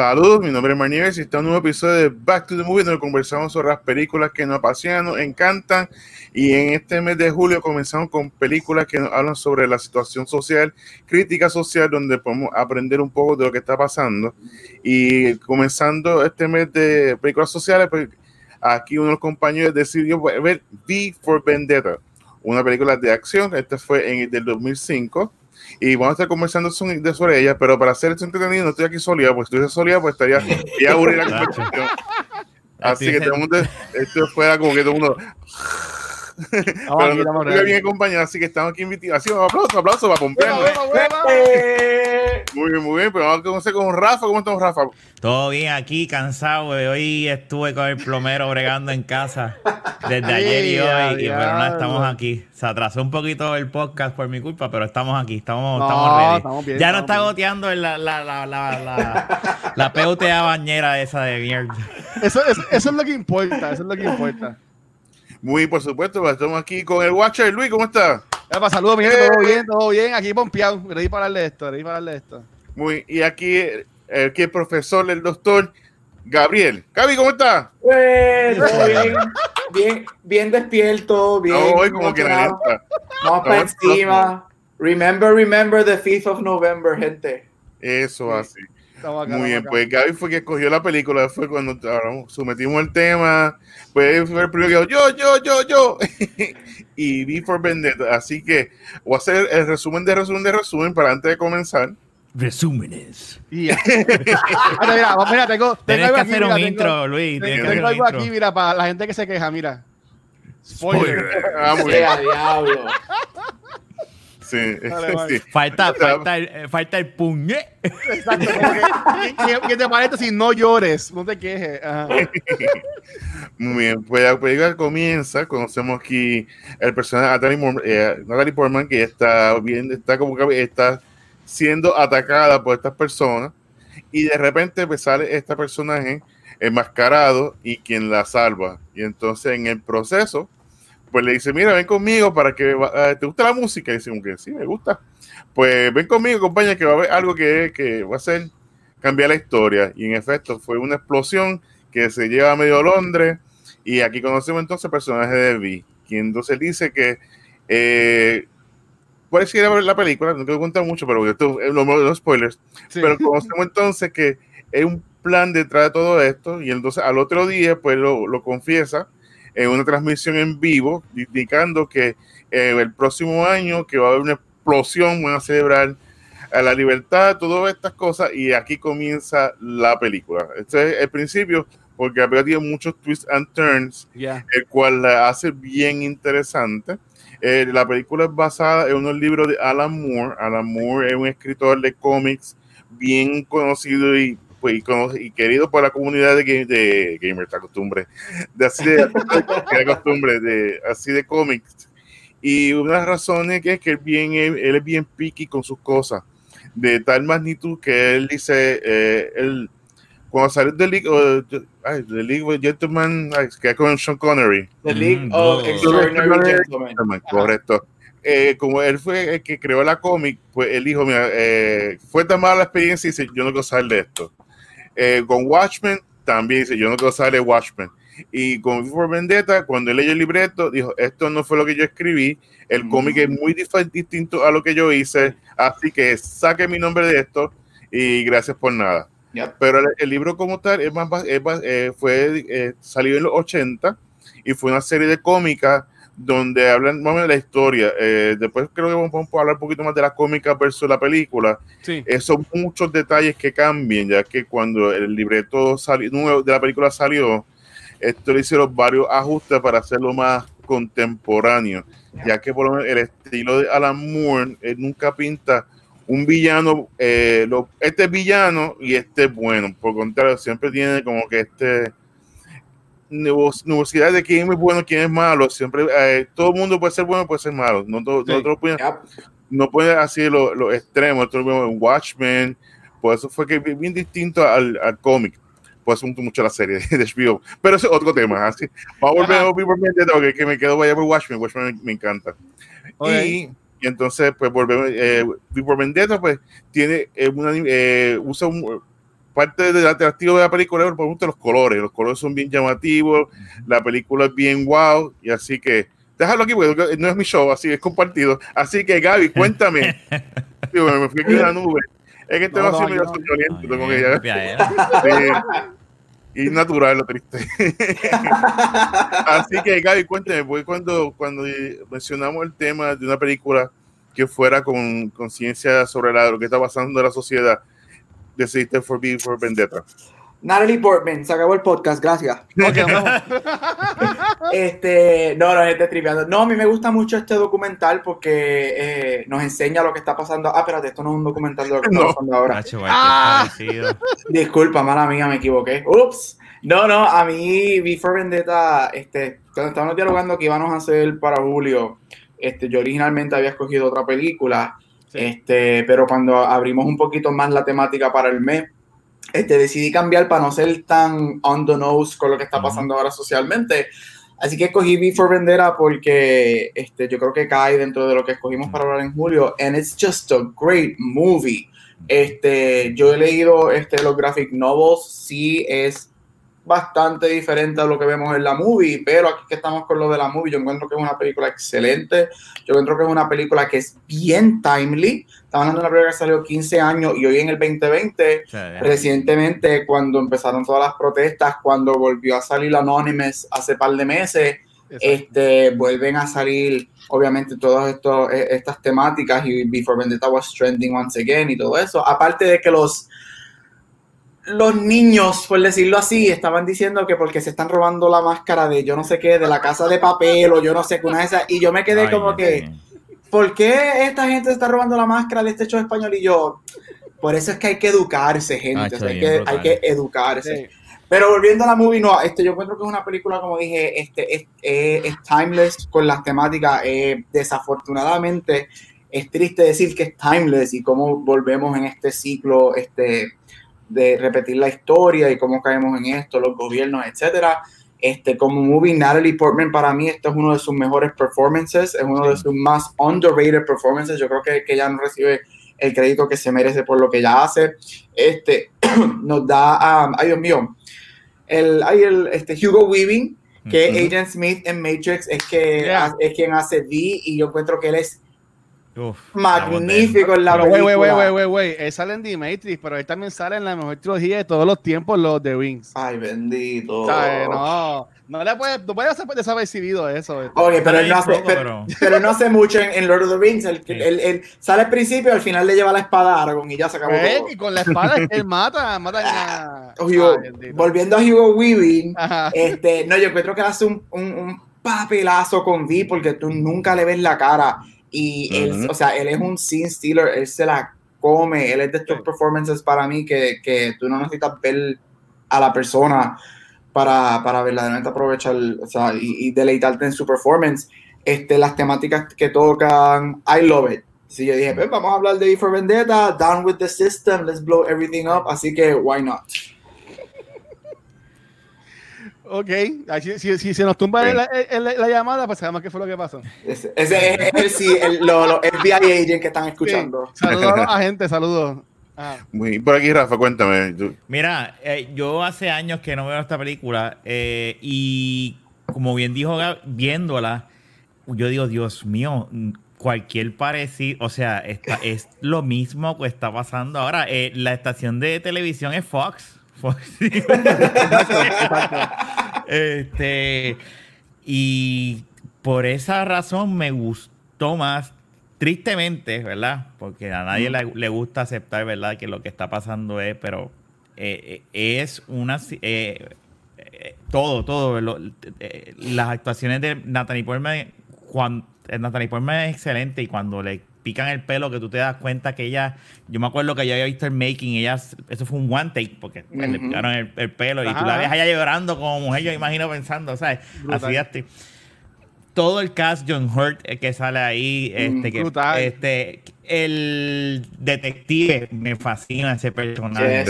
Saludos, mi nombre es Marnieves y está en un nuevo episodio de Back to the Movie donde conversamos sobre las películas que nos apasionan, nos encantan y en este mes de julio comenzamos con películas que nos hablan sobre la situación social, crítica social, donde podemos aprender un poco de lo que está pasando. Y comenzando este mes de películas sociales, pues aquí uno de los compañeros decidió ver V for Vendetta, una película de acción, este fue en el del 2005 y vamos a estar conversando sobre ella, pero para hacer esto entretenido no estoy aquí soleado, pues si estuviese soleado, pues estaría ya aburrida la conversación. Así que todo el mundo, esto fuera como que todo el mundo pero no bien acompañado, así que estamos aquí invitados. Así, un aplauso, un aplauso para pompear. Muy bien, muy bien. Pero vamos a conocer con Rafa. ¿Cómo estamos, Rafa? Todo bien aquí, cansado. Hoy estuve con el plomero bregando en casa desde ayer y hoy, pero no estamos aquí. Se atrasó un poquito el podcast por mi culpa, pero estamos aquí, estamos, estamos ready. ya no está goteando la, la, la, la, la, PUTA bañera esa de mierda. Eso, eso, eso es lo que importa, eso es lo que importa. Muy por supuesto, pues, estamos aquí con el Watcher. Luis, ¿cómo está? Saludos, mi gente, todo eh. bien, todo bien. Aquí pompeado, ready para darle esto, ready para darle esto. Muy, y aquí, el, el profesor, el doctor Gabriel. Gaby, ¿cómo está? Pues, bien, bien, bien despierto, bien. No, hoy como que Vamos para encima. Remember, remember the 5th of November, gente. Eso así. Muy bien, pues Gaby fue que escogió la película, fue cuando sometimos el tema, pues fue el primero que yo, yo, yo, yo, y vi for Vendetta, así que voy a hacer el resumen de resumen de resumen para antes de comenzar. Resúmenes. mira, mira, mira, tengo, tengo que hacer un intro, Luis. Tengo, algo aquí, mira, para la gente que se queja, mira. Spoiler. Ah, muy bien. diablo. Sí, Falta, falta, el, eh, falta el puñe. Exacto. ¿Qué te parece si no llores? No te quejes. Muy bien, pues la película comienza, conocemos aquí el personaje Natalie, eh, Portman, que está bien, está como que está siendo atacada por estas personas y de repente pues, sale este personaje enmascarado y quien la salva. Y entonces en el proceso pues le dice, mira, ven conmigo para que, eh, ¿te gusta la música? Y dice, que sí, me gusta. Pues ven conmigo, compañía, que va a haber algo que, que va a hacer cambiar la historia. Y en efecto, fue una explosión que se lleva a medio Londres. Y aquí conocemos entonces el personaje de Vi, quien entonces dice que eh, puede ser la película, no quiero contar mucho, pero esto es los spoilers. Pero conocemos entonces que es un plan detrás de todo esto, y entonces al otro día, pues lo, lo confiesa en una transmisión en vivo, indicando que eh, el próximo año que va a haber una explosión, van a celebrar a la libertad, todas estas cosas, y aquí comienza la película. Este es el principio, porque ha tenido muchos twists and turns, el cual la hace bien interesante. Eh, la película es basada en unos libros de Alan Moore. Alan Moore es un escritor de cómics bien conocido y pues, y, querido por la comunidad de, de gamers, la costumbre, de así de, costumbre, de así de cómics. Y una de las razones que es que él, bien, él, es bien picky con sus cosas, de tal magnitud que él dice, eh, él, cuando salió de League, of, The League of Gentlemen, que es con Sean Connery. The League mm, of Extraordinary Gentlemen. Correcto. Eh, como él fue el que creó la cómic, pues él dijo, mira, eh, fue tan mala la experiencia y dice, yo no quiero saber de esto. Eh, con Watchmen también dice, yo no quiero saber de Watchmen. Y con For Vendetta, cuando él leyó el libreto, dijo, esto no fue lo que yo escribí, el cómic es muy distinto a lo que yo hice, así que saque mi nombre de esto y gracias por nada. Pero el, libro como tal es más, eh, fue eh, salió en los 80 y fue una serie de cómicas donde hablan más o menos de la historia. Eh, después creo que vamos a hablar un poquito más de la cómica versus la película. Sí. Eh, son muchos detalles que cambian, ya que cuando el libreto salió, de la película salió, esto le hicieron varios ajustes para hacerlo más contemporáneo, ya que por lo menos el estilo de Alan Moore nunca pinta un villano, eh, este es villano y este es bueno, por contrario, siempre tiene como que este nubosidad de quién es bueno, quién es malo. Siempre, eh, todo el mundo puede ser bueno, puede ser malo. No, todo- Sí. no pueden- no puede así los los extremos. En Watchmen, por eso fue que bien distinto al, al cómic. Por eso me gustó mucho la serie de HBO. Pero es otro tema. Así. Vamos a volver a que me quedo vaya por Watchmen. Watchmen me, me encanta. Ok. Y, y entonces, pues volvemos. Eh, V por Vendetta, pues tiene eh, una, eh, usa un, parte del atractivo de la película, por ejemplo, los colores. Los colores son bien llamativos. La película es bien wow. Y así que. Déjalo aquí, porque no es mi show, así es compartido. Así que, Gaby, cuéntame. Digo, me fui aquí en la nube. Es que tengo No, así no, medio copia era. Sí. Y natural, lo triste. Así que, Gaby, cuéntame, porque cuando, cuando mencionamos el tema de una película que fuera con conciencia sobre la- lo que está pasando en la sociedad, decidiste for B for Vendetta. Natalie Portman, se acabó el podcast, gracias. Este, no, no, gente tripeando. No, a mí me gusta mucho este documental porque eh, nos enseña lo que está pasando. Ah, espérate, esto no es un documental de lo que está No. pasando ahora. Nacho, Ah. Disculpa, mala mía, me equivoqué. Ups. No, no, a mí Before Vendetta, este, cuando estábamos dialogando que íbamos a hacer para Julio, este, yo originalmente había escogido otra película, Sí. este, pero cuando abrimos un poquito más la temática para el mes, este, decidí cambiar para no ser tan on the nose con lo que está pasando ahora socialmente. Así que escogí Before Vendetta porque este, yo creo que cae dentro de lo que escogimos para hablar en julio. And it's just a great movie. Este, yo he leído este, los graphic novels, sí es bastante diferente a lo que vemos en la movie, pero aquí que estamos con lo de la movie, yo encuentro que es una película excelente, yo encuentro que es una película que es bien timely, estamos hablando de una película que salió 15 años y hoy en el 2020 O sea, recientemente cuando empezaron todas las protestas, cuando volvió a salir Anonymous hace par de meses, Exacto. este, vuelven a salir obviamente todas eh, estas temáticas y Before Vendetta was trending once again y todo eso. Aparte de que los los niños, por decirlo así, estaban diciendo que porque se están robando la máscara de yo no sé qué, de la casa de papel o yo no sé qué, una de esas, y yo me quedé ay, como que. ¿por qué esta gente se está robando la máscara de este show español? Y yo, por eso es que hay que educarse, gente, Ah, o sea, hay, que, hay que educarse. Sí. Pero volviendo a la movie, no, este, yo encuentro que es una película, como dije, este, es, es- es timeless con las temáticas. eh, desafortunadamente, es triste decir que es timeless y cómo volvemos en este ciclo este, de repetir la historia y cómo caemos en esto, los gobiernos, etcétera. Este, como movie, Natalie Portman para mí este es uno de sus mejores performances, es uno de sus más underrated performances. Yo creo que, que ella no recibe el crédito que se merece por lo que ella hace. Este nos da a, ay Dios mío, el, ay, el este, Hugo Weaving, que Ujú. Agent Smith en Matrix es que Yeah. es quien hace V y yo encuentro que él es Uf, magnífico en la Pero, película. güey, güey, güey, güey. Él sale en The Matrix, pero él también sale en la mejor trilogía de todos los tiempos, los de Wings. Ay, bendito. ¿Sabes? No, no le puedes, no puedes hacer desapercibido eso. este. Oye, pero él no hace, pero, pero- no hace mucho en, en Lord of the Rings. Sí. él sale al principio al final le lleva la espada a Aragorn y ya se acabó Pues, todo. y con la espada él mata, mata a... Hugo- Ay, bendito. volviendo a Hugo Weaving, Ajá. este, no, yo encuentro que hace un, un, un papelazo con V porque tú nunca le ves la cara. Y él, Ujú. o sea, él es un scene stealer, él se la come, él es de estos Sí. performances para mí que, que tú no necesitas ver a la persona para, para verdaderamente aprovechar o sea, y, y deleitarte en su performance. Este, las temáticas que tocan, I love it. Si yo dije, pues vamos a hablar de V for Vendetta, down with the system, let's blow everything up, así que why not? Ok, si, si, si se nos tumba Sí. la, el- la llamada, pues sabemos qué fue lo que pasó. Ese, ese es el, sí, el, lo- los FBI agent que están escuchando. Sí. Saludos a los agentes, saludos. Ajá. Muy, por aquí, Rafa, cuéntame. tú- Mira, eh, yo hace años que no veo esta película eh, y como bien dijo Gab, viéndola, yo digo, Dios mío, cualquier parecido, o sea, esta, es lo mismo que está pasando ahora. Eh, la estación de televisión es Fox. Este, y por esa razón me gustó más, tristemente, ¿verdad? Porque a nadie le, le gusta aceptar, ¿verdad? Que lo que está pasando es, pero eh, eh, es una... eh, eh, todo, todo. lo- las actuaciones de Natalie Portman, cuando, Natalie Portman es excelente y cuando le pican el pelo que tú te das cuenta que ella, yo me acuerdo que yo había visto el making, ella, eso fue un one take porque pues, le picaron el, pelo y tú la ves allá llorando como mujer, yo imagino pensando, ¿sabes? Así así. Todo el cast John Hurt eh, que sale ahí, este, que, este, el detective me fascina ese personaje.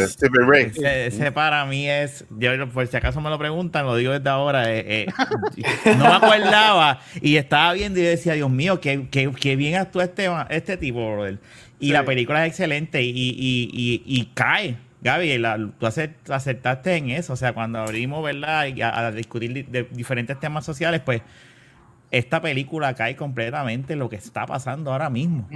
Ese, para mí es, yo por si acaso me lo preguntan, lo digo desde ahora, eh, eh, no me acordaba y estaba viendo y decía, Dios mío, qué, qué, bien actúa este, este tipo, brother. Y la película es excelente y, y, y, y cae. Gaby, tú acertaste en eso, o sea, cuando abrimos, ¿verdad? A, a discutir de diferentes temas sociales, pues esta película cae completamente en lo que está pasando ahora mismo.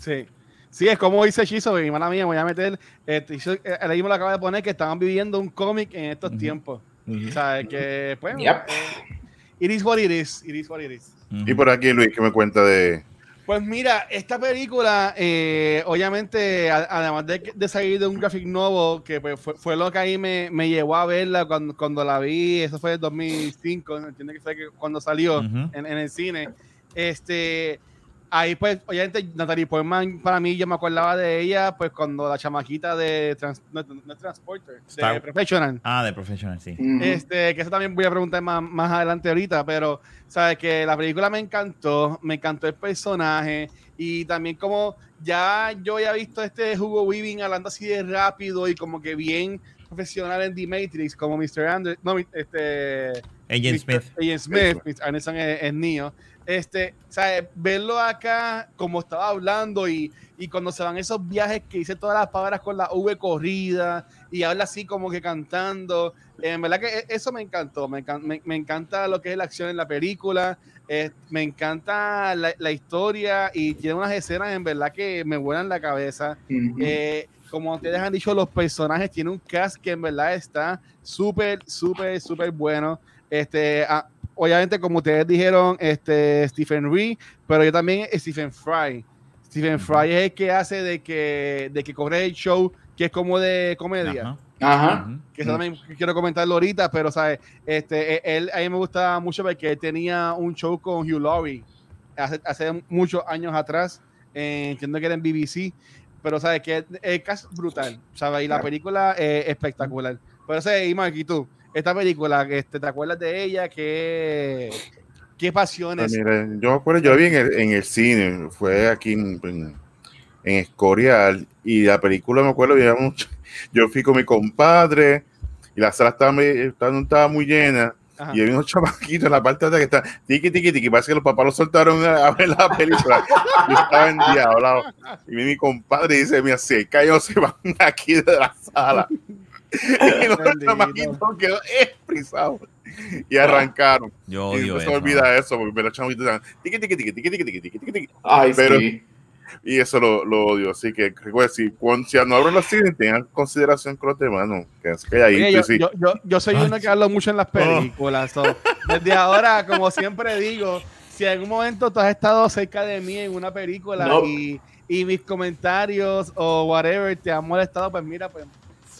Sí. Sí, es como dice Chizo, mi mala mía, voy a meter. Este, eh, el mismo lo acaba de poner que estaban viviendo un cómic en estos tiempos. O sea, que, pues, yep. eh, it is what it is. It is what it is. Y por aquí, Luis, ¿qué me cuenta de, pues mira, esta película, eh, obviamente, además de, salir de un graphic novel, que pues, fue, lo que ahí me, llevó a verla cuando, cuando, la vi, eso fue en 2005, entiendo que fue cuando salió en, en, el cine. Este, ahí pues, obviamente, Natalie Portman, para mí, yo me acordaba de ella, pues cuando la chamaquita de no, Transporter, de Professional. Ah, de Professional, sí. Este, que eso también voy a preguntar más, más adelante ahorita, pero, sabes que la película me encantó, me encantó el personaje y también como ya yo había visto este Hugo Weaving hablando así de rápido y como que bien profesional en The Matrix, como Mr. Anderson, no, este... Agent Smith. Agent Smith, Mr. Anderson es, es Neo este, ¿sabes? Verlo acá, como estaba hablando, y, y, cuando se van esos viajes que hice todas las palabras con la V corrida, y habla así como que cantando. En verdad que e, eso me encantó. Me, me, encanta lo que es la acción en la película. Eh, me encanta la, la, historia y tiene unas escenas en verdad que me vuelan la cabeza. Eh, como ustedes han dicho, los personajes tienen un cast que en verdad está súper, súper, súper bueno. Este, a, obviamente, como ustedes dijeron, este Stephen Reed, pero yo también Stephen Fry. Stephen Fry es el que hace de que, de que corre el show, que es como de comedia. Ajá. Que eso también quiero comentarlo ahorita, pero ¿sabes? Este, e, él, a mí me gusta mucho porque él tenía un show con Hugh Laurie hace, hace muchos años atrás, eh, entiendo que era en BBC, pero ¿sabes? Que el caso es brutal, ¿sabes? Y la película es espectacular. Pero, ¿sabes? Y Mark, ¿y tú? Esta película, este, ¿te acuerdas de ella? ¿Qué, qué pasiones? Pues mira, yo me acuerdo, yo la vi en el, en el cine, fue aquí en, en, Escorial, y la película me acuerdo, yo fui con mi compadre, y la sala estaba, estaba, estaba muy llena, y había unos chamaquitos en la parte de que está tiki tiki tiki, parece que los papás lo soltaron a, ver la película. y estaba endiablado. Y mi compadre dice: Mira, el callo se van aquí de la sala. Y los chamaquitos quedó esprisado. Y arrancaron. Yo odio y no se olvida eso, porque los. Ay, Pero, sí. Y eso lo, lo odio. Así que recuerda, si, cuando, si no abren los cines, tengan consideración con los demás, ¿no? Que, que ahí, Oye, yo, sí. yo, yo, yo, soy uno que hablo mucho en las películas. Oh. So, desde ahora, como siempre digo, si en algún momento tú has estado cerca de mí en una película no. y, y mis comentarios o whatever te han molestado, pues mira, pues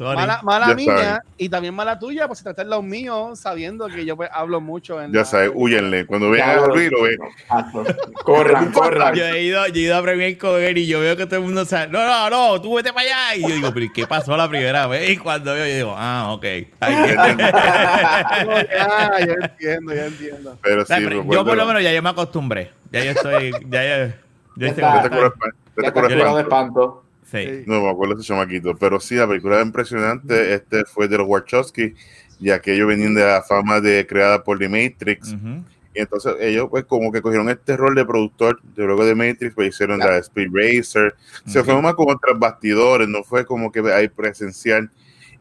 Mala, mala mía y también mala tuya, pues si tratar los míos, sabiendo que yo pues, hablo mucho. En ya la... sabes, huyenle. Cuando vean a Luis, lo ven. corran, corran. Yo he, ido, yo he ido a Premier con él y yo veo que todo el mundo sabe, no, no, no, tú vete para allá. Y yo digo, pero ¿qué pasó la primera vez? Y cuando veo, yo digo, ah, ok. ya, ya entiendo, ya entiendo. Pero sí, pero yo por lo menos ya yo me acostumbré. Ya yo estoy, ya, ya, yo estoy. Ya te curas de espanto. Sí. No me acuerdo de ese chamaquito, pero sí, la película es impresionante. Este fue de los Wachowski, y aquellos venían de la fama de creada por The Matrix. Uh -huh. Y entonces ellos, pues, como que cogieron este rol de productor de luego de Matrix, pues hicieron claro. la Speed Racer. Uh -huh. Se fue más como tras bastidores, no fue como que hay presencial.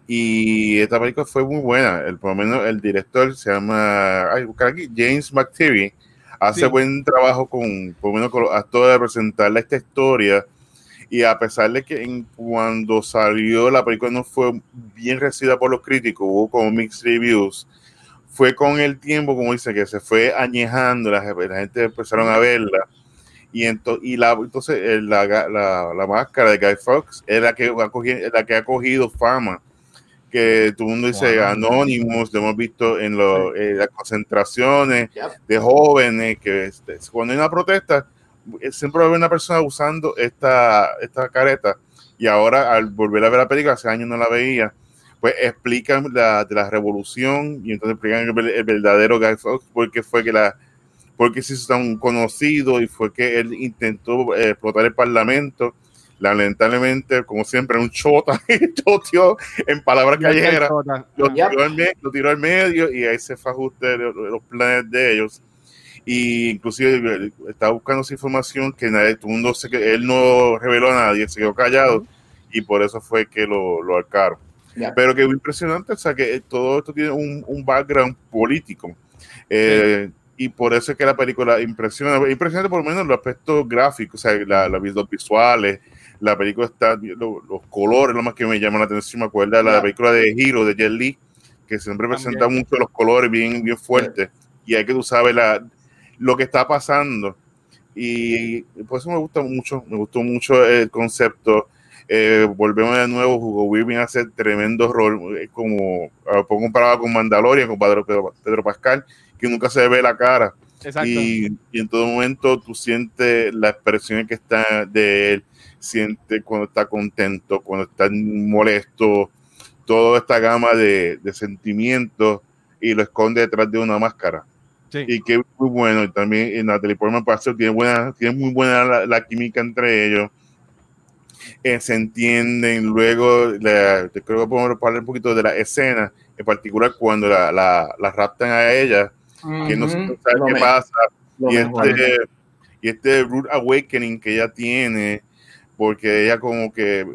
Y esta película fue muy buena. El, por lo menos el director se llama ay, aquí, James McTeary. Hace sí. buen trabajo con, por lo menos con los actores de presentarle esta historia y a pesar de que en, cuando salió la película no fue bien recibida por los críticos, hubo como mixed reviews, fue con el tiempo, como dice, que se fue añejando, la, la gente empezaron a verla, y, ento, y la, entonces eh, la, la, la, máscara de Guy Fox es la que, ha cogido, la que ha cogido fama, que todo el mundo dice wow. Anonymous, lo hemos visto en, lo, en las concentraciones yep. de jóvenes, que este, cuando hay una protesta, siempre va a haber una persona usando esta, esta careta. Y ahora al volver a ver la película, hace años no la veía, pues explican la, de la revolución y entonces explican el, verdadero Guy Fawkes, porque fue que la porque se hizo tan conocido y fue que él intentó eh, explotar el parlamento. Lamentablemente, como siempre, un chota, choteó en palabras callejeras, lo, tiró al medio y ahí se fue ajuste los, los planes de ellos. Y inclusive estaba buscando esa información que nadie, todo mundo se, él no reveló a nadie, se quedó callado y por eso fue que lo, lo arcaron. Pero que es impresionante, o sea, que todo esto tiene un, un background político. Eh, y por eso es que la película impresiona, impresionante por lo menos los aspectos gráficos, o sea, la, la, los visuales, la película está, los colores, lo más que me llama la atención, me acuerda de la película de Hero de Jet Li, que siempre presenta mucho los colores bien, bien fuertes, y hay que tú sabes la, lo que está pasando. Y por eso me gusta mucho, me gustó mucho el concepto. Eh, volvemos de nuevo, Hugo Weaving hace tremendo rol, eh, como ah, comparado con Mandalorian, con Pedro, Pedro, Pascal, que nunca se ve la cara. Y, y, en todo momento tú sientes la expresión que está de él, siente cuando está contento, cuando está molesto, toda esta gama de, de sentimientos y lo esconde detrás de una máscara. Y que es muy bueno. Y también en Natalie Portman tiene, buena, tiene muy buena la, química entre ellos. Eh, se entienden. Luego, te creo que podemos hablar un poquito de la escena, en particular cuando la, la, raptan a ella, que no, sabe qué pasa. Y este, y este root awakening que ella tiene, porque ella como que,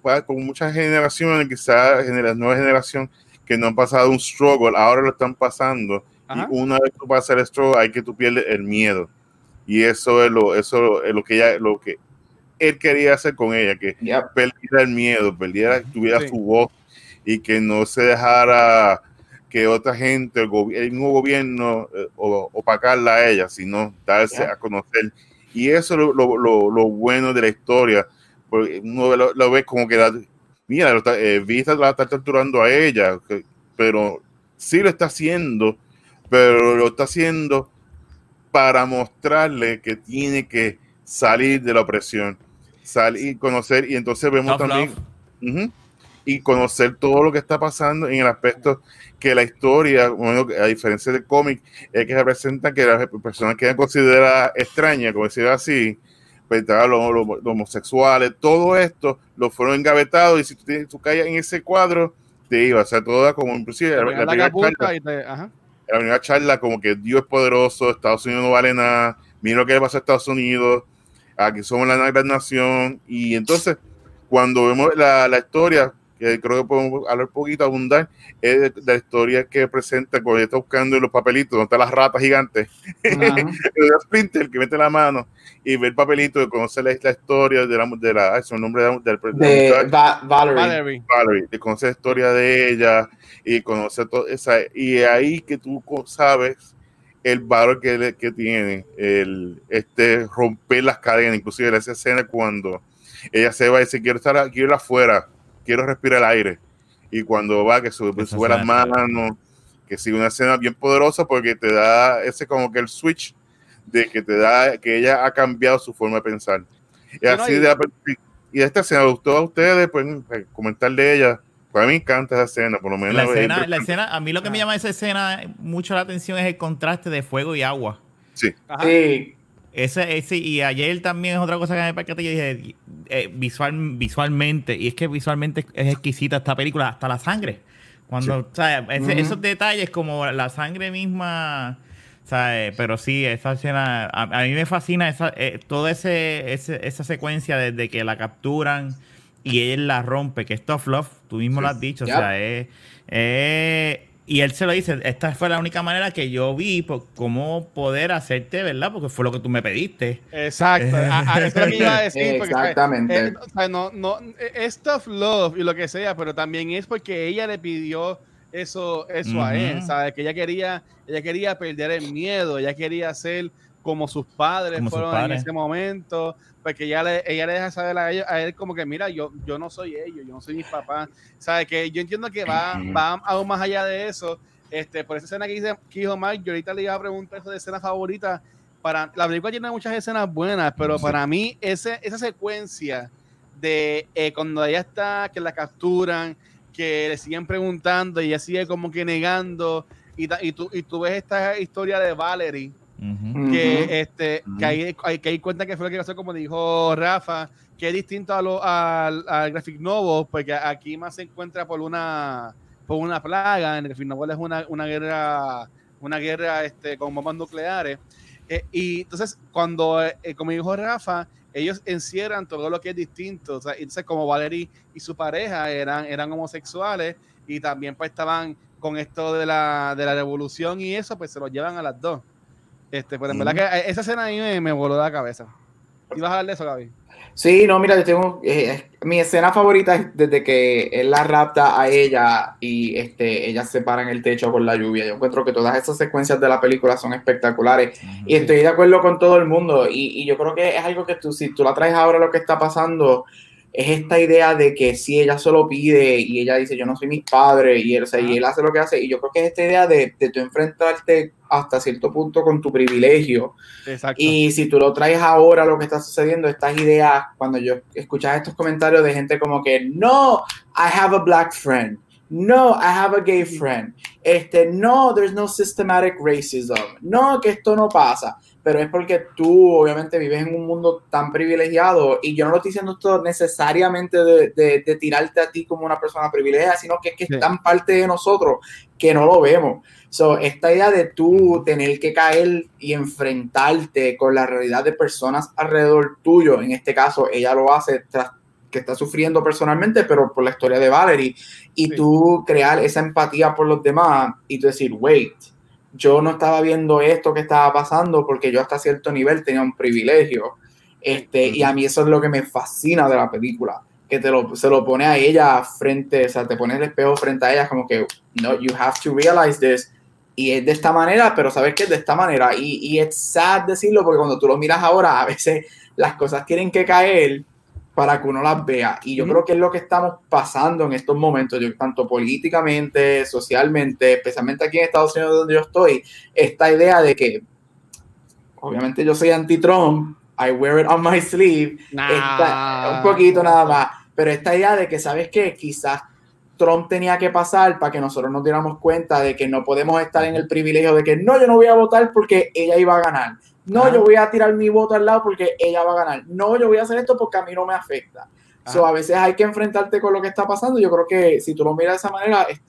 pues, con muchas generaciones, quizás la nueva generación que no han pasado un struggle, ahora lo están pasando y una vez que tú pasas el struggle, hay que tú pierdes el miedo. Y eso es lo, eso es lo que ella, lo que él quería hacer con ella, que perdiera el miedo, perdiera, tuviera su voz y que no se dejara que otra gente, el, mismo gobierno, eh, opacarla a ella, sino darse a conocer. Y eso es lo, lo, lo, bueno de la historia, porque uno lo, ve como que, la, mira, eh, Vista la está torturando a ella, pero sí lo está haciendo pero lo está haciendo para mostrarle que tiene que salir de la opresión, salir, conocer, y entonces vemos también, y conocer todo lo que está pasando en el aspecto que la historia, bueno, a diferencia del cómic, es que representa que las personas que eran consideradas extrañas, como decir así, pues los, los, homosexuales, todo esto lo fueron engavetados y si tú, tú caías en ese cuadro, te iba, o sea, toda como inclusive la, la, la primera charla como que Dios es poderoso, Estados Unidos no vale nada, mira lo que le pasa a Estados Unidos, aquí somos la gran nación, y entonces cuando vemos la, la historia, que creo que podemos hablar un poquito, abundar, es de, la historia que presenta cuando está buscando los papelitos, donde están las ratas gigantes, el Splinter que mete la mano y ve el papelito de conocer la, historia de la, de la, es el nombre del, de, Valerie. Valerie, de conocer la historia de ella, y conocer todo esa, y ahí que tú sabes el valor que, que tiene el este romper las cadenas, inclusive en esa escena cuando ella se va y dice quiero estar quiero ir afuera, quiero respirar el aire y cuando va que sube, sube las manos, que sigue una escena bien poderosa porque te da ese como que el switch de que te da que ella ha cambiado su forma de pensar. Y así de y esta escena gustó a ustedes, pueden comentar de ella para mí encanta esa escena, por lo menos. La escena, la escena, a mí lo que me llama esa escena mucho la atención es el contraste de fuego y agua. Sí. Sí. Ese, ese, y ayer también es otra cosa que me percaté. Yo dije, eh, visual, visualmente, y es que visualmente es exquisita esta película, hasta la sangre. Cuando, esos detalles como la sangre misma, ¿sabes? Pero sí, esa escena, a, mí me fascina esa, eh, toda ese, esa secuencia desde que la capturan y él la rompe, que es tough love, tú mismo lo has dicho, o sea, es, y él se lo dice, esta fue la única manera que yo vi por cómo poder hacerte, ¿verdad? Porque fue lo que tú me pediste. Exacto, a, eso me iba a decir. Exactamente. no, no, es tough love y lo que sea, pero también es porque ella le pidió eso, eso a él, ¿sabes? Que ella quería, ella quería perder el miedo, ella quería ser como sus padres fueron en ese momento, porque ella le, ella le deja saber a, a él como que, mira, yo, yo no soy ellos, yo no soy mis papás. ¿Sabes? Que yo entiendo que va, va aún más allá de eso. Este, por esa escena que, dice, que dijo Mike, yo ahorita le iba a preguntar eso de escena favorita. para la película tiene muchas escenas buenas, pero para mí ese, esa secuencia de eh, cuando ella está, que la capturan, que le siguen preguntando y ella sigue como que negando, y, y, tú, y tú ves esta historia de Valerie, que, este, que, hay, hay, que hay cuenta que fue lo que pasó, como dijo Rafa, que es distinto a lo, al, al Graphic Novel, porque aquí más se encuentra por una, por una plaga, en el Graphic Novel es una, una guerra, una guerra este, con bombas nucleares. Eh, y entonces, cuando, eh, como dijo Rafa, ellos encierran todo lo que es distinto. O sea, entonces, como Valerie y su pareja eran, eran homosexuales y también pues estaban con esto de la, de la revolución y eso, pues se lo llevan a las dos. Este, pues en verdad que esa escena ahí me, me voló la cabeza. ¿Ibas a hablar de eso, Gaby? Sí, no, mira, yo tengo eh, mi escena favorita es desde que él la rapta a ella y este, ella se para en el techo con la lluvia. Yo encuentro que todas esas secuencias de la película son espectaculares y estoy de acuerdo con todo el mundo y, y, yo creo que es algo que tú, si tú la traes ahora lo que está pasando, es esta idea de que si ella solo pide y ella dice yo no soy mi padre y él, o sea, y él hace lo que hace y yo creo que es esta idea de, de tú enfrentarte hasta cierto punto con tu privilegio. Exacto. y si tú lo traes ahora lo que está sucediendo estas ideas cuando yo escuchaba estos comentarios de gente como que no I have a black friend. No I have a gay friend. Este no there's no systematic racism. No que esto no pasa. Pero es porque tú obviamente vives en un mundo tan privilegiado y yo no lo estoy diciendo esto necesariamente de, de, de tirarte a ti como una persona privilegiada, sino que es que es tan parte de nosotros que no lo vemos. So, esta idea de tú tener que caer y enfrentarte con la realidad de personas alrededor tuyo, en este caso ella lo hace tras que está sufriendo personalmente, pero por la historia de Valerie, y sí. tú crear esa empatía por los demás y tú decir, wait, yo no estaba viendo esto que estaba pasando porque yo hasta cierto nivel tenía un privilegio. Este, y a mí eso es lo que me fascina de la película, que te lo, se lo pone a ella frente, o sea, te pone el espejo frente a ella como que, no, you have to realize this. Y es de esta manera, pero sabes que es de esta manera. Y, y es sad decirlo porque cuando tú lo miras ahora, a veces las cosas tienen que caer para que uno las vea. Y yo mm creo que es lo que estamos pasando en estos momentos, yo, tanto políticamente, socialmente, especialmente aquí en Estados Unidos donde yo estoy, esta idea de que, obviamente yo soy anti-Trump, I wear it on my sleeve, nah. esta, un poquito nada más, pero esta idea de que, ¿sabes qué? Quizás Trump tenía que pasar para que nosotros nos diéramos cuenta de que no podemos estar en el privilegio de que no, yo no voy a votar porque ella iba a ganar no, yo voy a tirar mi voto al lado porque ella va a ganar. No, yo voy a hacer esto porque a mí no me afecta. So, a veces hay que enfrentarte con lo que está pasando. Yo creo que si tú lo miras de esa manera, es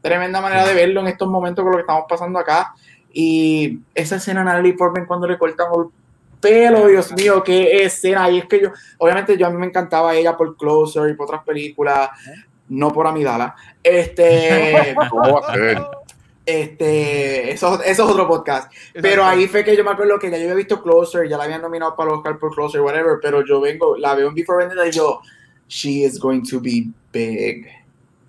tremenda manera de verlo en estos momentos con lo que estamos pasando acá. Y esa escena a Natalie Portman cuando le cortan el pelo, Dios mío, qué escena. Y es que yo, obviamente, yo a mí me encantaba ella por Closer y por otras películas, no por Amidala. Este. Este, eso, eso es otro podcast. Exacto. Pero ahí fue que yo me acuerdo que ya yo había visto Closer, ya la habían nominado para el Oscar por Closer, whatever, pero yo vengo, la veo en Before Vendetta y yo, she is going to be big.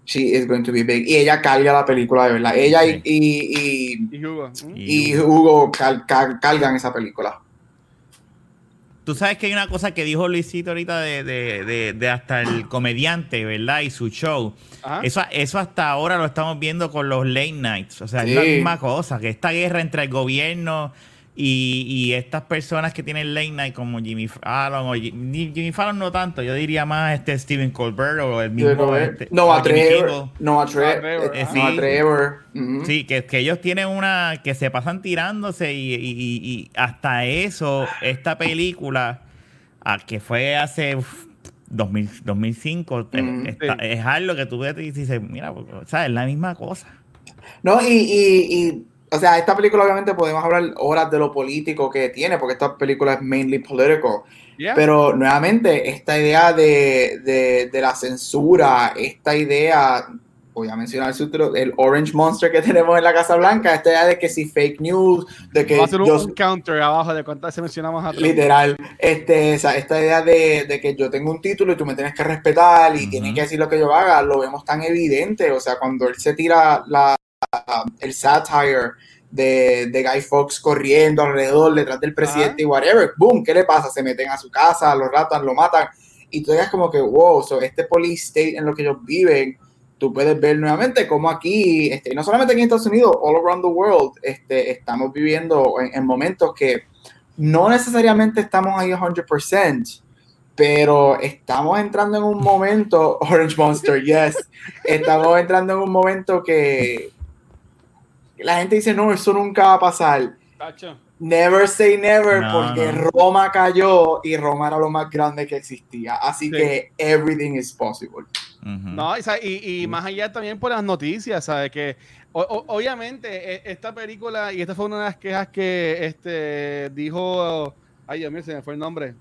She is going to be big. Y ella carga la película, de verdad. Ella y, y, y, y Hugo, y Hugo cal, cal, cargan esa película. Tú sabes que hay una cosa que dijo Luisito ahorita de, de, de, de hasta el comediante, ¿verdad? Y su show. Eso, eso hasta ahora lo estamos viendo con los late nights. O sea, sí. es la misma cosa, que esta guerra entre el gobierno y, y, estas personas que tienen late night como Jimmy Fallon o Jimmy, Jimmy Fallon no tanto, yo diría más este Stephen Colbert o el mismo este, no a Trevor no a Trevor eh, sí, Trevor uh -huh. sí que, que, ellos tienen una que se pasan tirándose y, y, y hasta eso esta película que fue hace 2000, 2005 mm, está, sí. es algo que tú ves y dices mira o sea, es la misma cosa no y, y o sea, esta película obviamente podemos hablar horas de lo político que tiene, porque esta película es mainly political. Yeah. Pero nuevamente, esta idea de, de, de, la censura, esta idea, voy a mencionar el, Orange Monster que tenemos en la Casa Blanca, esta idea de que si fake news, de que... Va a ser un, yo, un counter abajo de cuántas se mencionamos atrás. Literal. Este, esa, esta idea de, de, que yo tengo un título y tú me tienes que respetar y uh -huh. tienes que decir lo que yo haga, lo vemos tan evidente. O sea, cuando él se tira la el satire de, de, Guy Fox corriendo alrededor detrás del presidente y whatever, boom, ¿qué le pasa? Se meten a su casa, lo ratan, lo matan y tú digas como que, wow, so este police state en lo que ellos viven, tú puedes ver nuevamente como aquí, este, no solamente aquí en Estados Unidos, all around the world, este, estamos viviendo en, en momentos que no necesariamente estamos ahí 100%, pero estamos entrando en un momento, Orange Monster, yes, estamos entrando en un momento que la gente dice, no, eso nunca va a pasar. Never say never, porque Roma cayó y Roma era lo más grande que existía. Así que everything is possible. No, y, y, más allá también por las noticias, ¿sabes? Que obviamente e, esta película, y esta fue una de las quejas que este dijo, ay Dios mío, se me fue el nombre,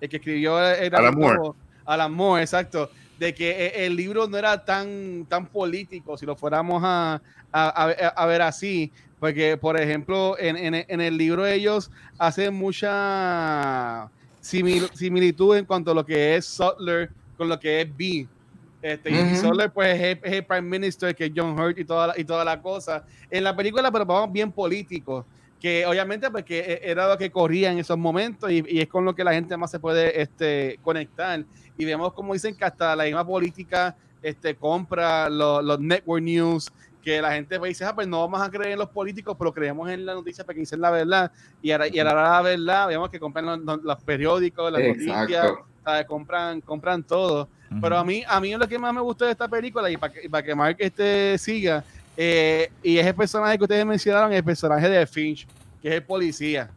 el que escribió el Alan Moore. Alan Moore, exacto, de que e, el libro no era tan, tan político, si lo fuéramos a, a, ver así, porque por ejemplo, en, en, el libro ellos hacen mucha similitud en cuanto a lo que es Sutler con lo que es B este, Y Soler, pues, es, el Prime Minister, que es John Hurt y toda, la, y toda la cosa. En la película, pero vamos bien políticos, que obviamente, porque pues, e, era lo que corría en esos momentos y, y, es con lo que la gente más se puede este, conectar. Y vemos, como dicen, que hasta la misma política este, compra los, network news, que la gente pues, dice, ah, pues no vamos a creer en los políticos, pero creemos en la noticia para que dicen la verdad. Y ahora, y ahora la verdad, vemos que compran los, periódicos, las noticias, compran, compran todo. Pero a mí, a mí lo que más me gustó de esta película, y para que, para que Mark este siga, eh, y es el personaje que ustedes mencionaron, el personaje de Finch, que es el policía.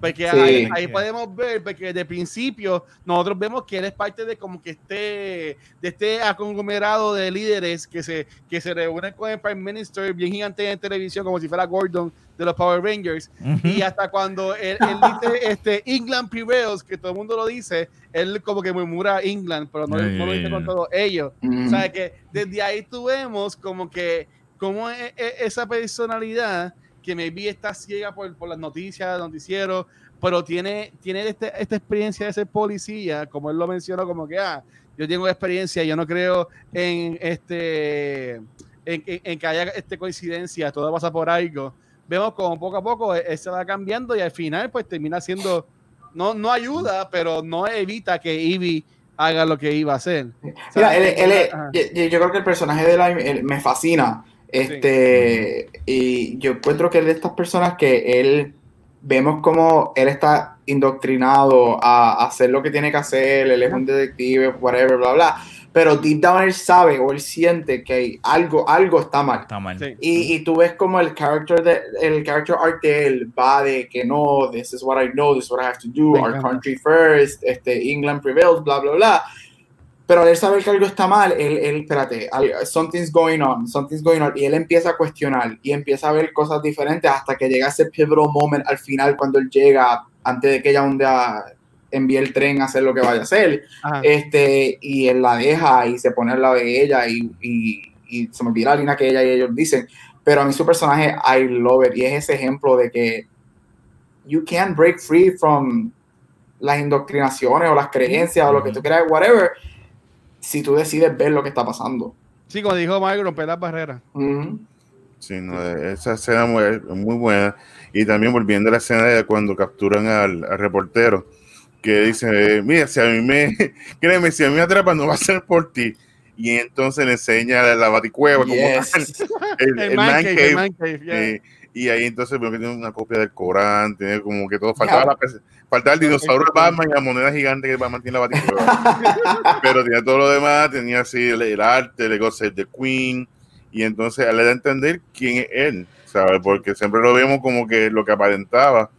Porque ahí, podemos ver, porque el principio nosotros vemos que él es parte de como que este, de este conglomerado de líderes que se, que se reúnen con el Prime Minister bien gigante en televisión, como si fuera Gordon de los Power Rangers. Y hasta cuando él, dice este, England prevails, que todo el mundo lo dice, él como que murmura England, pero no, lo dice con todos ellos. O sea que desde ahí tuvimos como que como e, e, esa personalidad que vi está ciega por, por las noticias, noticieros, pero tiene, tiene este, esta experiencia de ser policía, como él lo mencionó, como que, ah, yo tengo experiencia, yo no creo en este, en, que haya este coincidencia, todo pasa por algo. Vemos como poco a poco él, se va cambiando y al final pues termina siendo, no, no ayuda, pero no evita que Ivy haga lo que iba a hacer. Mira, yo, creo que el personaje de la me fascina este, y yo encuentro que es de estas personas que él, vemos como él está indoctrinado a, hacer lo que tiene que hacer, él es un detective, whatever, bla, bla. Pero deep down él sabe o él siente que algo, algo está mal. Está mal. Y, y, tú ves como el character, de, el character art de él va de que no, this is what I know, this is what I have to do, our country first, este, England prevails, bla, bla, bla pero al saber que algo está mal, él, él, espérate, something's going on, something's going on, y él empieza a cuestionar y empieza a ver cosas diferentes hasta que llega ese pivotal moment al final cuando él llega, antes de que ella un día envíe el tren a hacer lo que vaya a hacer, este, y él la deja y se pone al lado de ella y, y, y se me olvida la línea que ella y ellos dicen, pero a mí su personaje, I love it, y es ese ejemplo de que you can't break free from las indoctrinaciones o las creencias o lo que tú quieras, whatever, si tú decides ver lo que está pasando. Sí, como dijo Mike, romper las barreras. Sí, no, esa escena muy, muy buena. Y también volviendo a la escena de cuando capturan al, reportero, que dice, mira, si a mí me, créeme, si a mí me atrapan, no va a ser por ti. Y entonces le enseña la, baticueva, como el, el, man cave, y ahí entonces veo que tiene una copia del Corán, tiene como que todo, faltaba, faltaba el dinosaurio de Batman y la moneda gigante que Batman tiene la batidora. Pero tenía todo lo demás, tenía así el, arte, el set de Queen, y entonces él le da a entender quién es él, ¿sabes? Porque siempre lo vemos como que lo que aparentaba.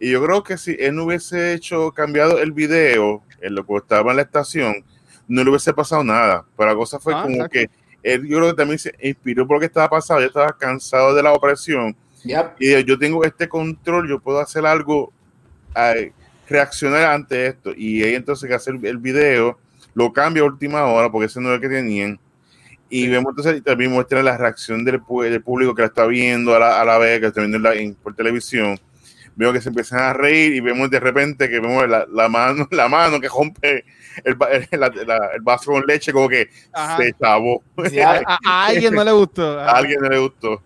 Y yo creo que si él no hubiese hecho, cambiado el video en lo que estaba en la estación, no le hubiese pasado nada. Pero la cosa fue ah, como que él, yo creo que también se inspiró por lo que estaba pasando, ya estaba cansado de la opresión y yo tengo este control, yo puedo hacer algo, reaccionar ante esto. Y ahí entonces que hacer el video, lo cambia a última hora, porque ese no es el que tenían. Y vemos entonces también muestra la reacción del, del, público que la está viendo a la, a la vez, que está viendo por televisión. Veo que se empiezan a reír y vemos de repente que vemos la, la mano, la mano que rompe el, el, vaso con leche, como que se chavó. a, alguien no le gustó. A alguien no le gustó.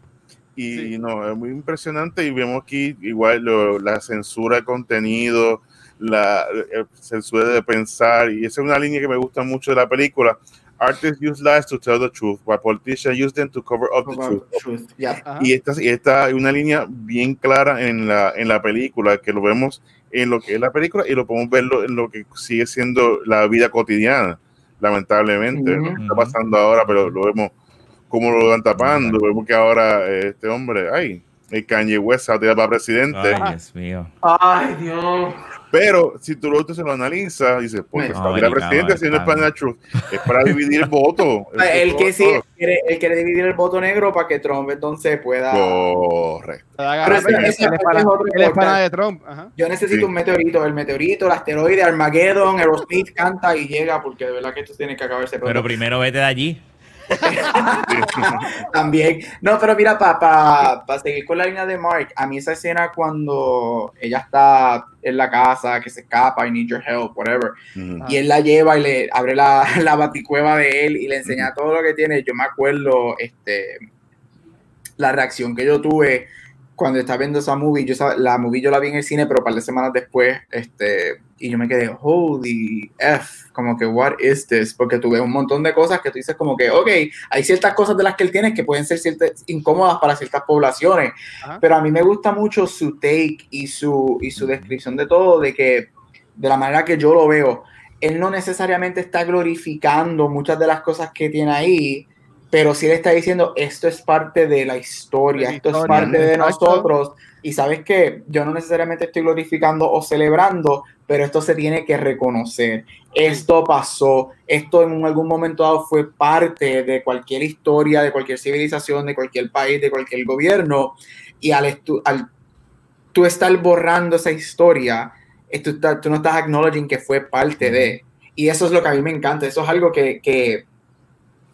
Y no, es muy impresionante y vemos aquí igual la censura de contenido, la censura de pensar, y esa es una línea que me gusta mucho de la película, Artists use lies to tell the truth, while politicians use them to cover up the truth. Truth, yeah. Ajá. Y esta, y esta hay una línea bien clara en la, en la película, que lo vemos en lo que es la película y lo podemos verlo en lo que sigue siendo la vida cotidiana, lamentablemente. Lo está pasando ahora, pero lo vemos como lo van tapando. Vemos que ahora eh, este hombre, ay, el Kanye West se va a tirar para presidente. Ay, Dios mío. Ay, Dios. Pero si tú lo, se lo analizas, dices, pues No, delicado, presidente si no es para delicado. Truth, es para dividir el voto. El que sí, él quiere, quiere dividir el voto negro para que Trump entonces pueda. Correcto. De Trump. Ajá. Yo necesito Sí. un meteorito, el meteorito, el asteroide, Armageddon, Aerosmith canta y llega porque de verdad que esto tiene que acabarse pronto. Pero primero vete de allí. También. No, pero mira, para seguir con la línea de Mark, a mí esa escena cuando ella está en la casa, que se escapa, I need your help, whatever, y él la lleva y le abre la, la baticueva de él y le enseña todo lo que tiene. Yo me acuerdo este, la reacción que yo tuve cuando estaba viendo esa movie. Yo, la movie yo la vi en el cine, pero un par de semanas después, este, y yo me quedé, holy F, como que, what is this? Porque tú ves un montón de cosas que tú dices como que, ok, hay ciertas cosas de las que él tiene que pueden ser ciertas, incómodas para ciertas poblaciones, Ajá. pero a mí me gusta mucho su take y su, y su descripción de todo, de que, de la manera que yo lo veo, él no necesariamente está glorificando muchas de las cosas que tiene ahí, pero sí le está diciendo, esto es parte de la historia, la esto es parte de nosotros, y sabes que yo no necesariamente estoy glorificando o celebrando, pero esto se tiene que reconocer. Esto pasó, esto en algún momento dado fue parte de cualquier historia, de cualquier civilización, de cualquier país, de cualquier gobierno, y al, al tú estar borrando esa historia, tú, tú no estás acknowledging que fue parte de. Y eso es lo que a mí me encanta, eso es algo que, que,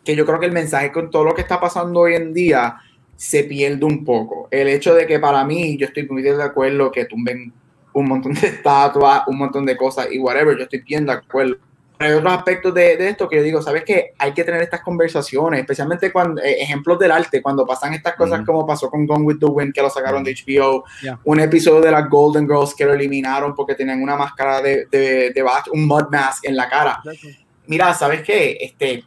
que yo creo que el mensaje con todo lo que está pasando hoy en día se pierde un poco. El hecho de que para mí, yo estoy muy de acuerdo que tumben un montón de estatuas, un montón de cosas y whatever, yo estoy bien de acuerdo. Pero hay otros aspectos de, de esto que yo digo, ¿sabes qué? Hay que tener estas conversaciones, especialmente cuando, eh, ejemplos del arte, cuando pasan estas cosas como pasó con Gone with the Wind, que lo sacaron de HBO, Ya. un episodio de las Golden Girls que lo eliminaron porque tenían una máscara de, de, de un mud mask en la cara. Mira, ¿sabes qué? Este,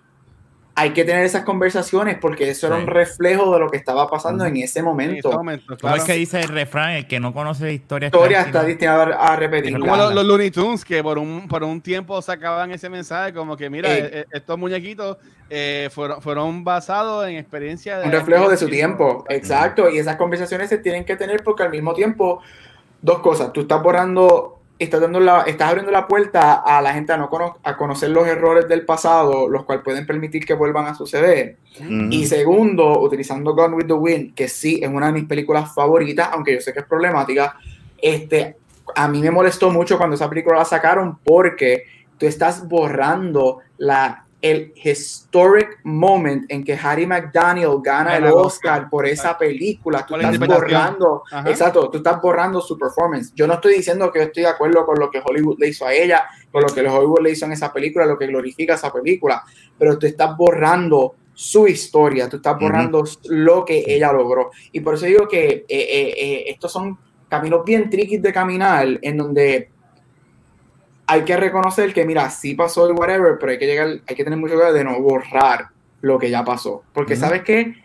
hay que tener esas conversaciones porque eso era un reflejo de lo que estaba pasando en ese En momento. momento, ¿Cómo claro. es que dice el refrán? El que no conoce la historia historia está destinado- destinada a repetir. Es como los, los Looney Tunes que por un, por un tiempo sacaban ese mensaje como que mira, Eh. eh, estos muñequitos eh, fueron, fueron basados en experiencia de un reflejo de su tiempo. Exacto. Y esas conversaciones se tienen que tener porque al mismo tiempo, dos cosas. Tú estás borrando, estás, dando la, estás abriendo la puerta a la gente a, no cono- a conocer los errores del pasado, los cuales pueden permitir que vuelvan a suceder. Y segundo, utilizando Gone with the Wind, que sí es una de mis películas favoritas, aunque yo sé que es problemática, este, a mí me molestó mucho cuando esa película la sacaron porque tú estás borrando la, el historic moment en que Harry McDaniel gana el Oscar por esa película. Tú estás borrando, Ajá. exacto, tú estás borrando su performance. Yo no estoy diciendo que yo estoy de acuerdo con lo que Hollywood le hizo a ella, con lo que Hollywood le hizo en esa película, lo que glorifica esa película, pero tú estás borrando su historia, tú estás borrando lo que ella logró. Y por eso digo que eh, eh, eh, estos son caminos bien tricky de caminar, en donde hay que reconocer que, mira, sí pasó y whatever, pero hay que llegar, hay que tener mucho cuidado de no borrar lo que ya pasó. Porque. ¿sabes qué?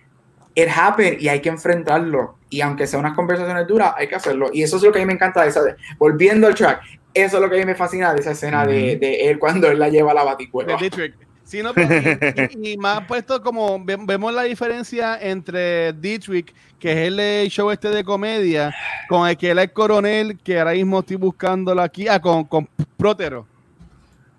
It happened y hay que enfrentarlo. Y aunque sea unas conversaciones duras, hay que hacerlo. Y eso es lo que a mí me encanta de esa. volviendo al track, eso es lo que a mí me fascina de esa escena de, de él cuando él la lleva a la baticueva. de Dietrich. Sí, no, pero y, y- y más puesto como ve- vemos la diferencia entre Dietrich, que es el eh, show este de comedia, con el que él es coronel, que ahora mismo estoy buscándolo aquí, ah, con, con Prótero.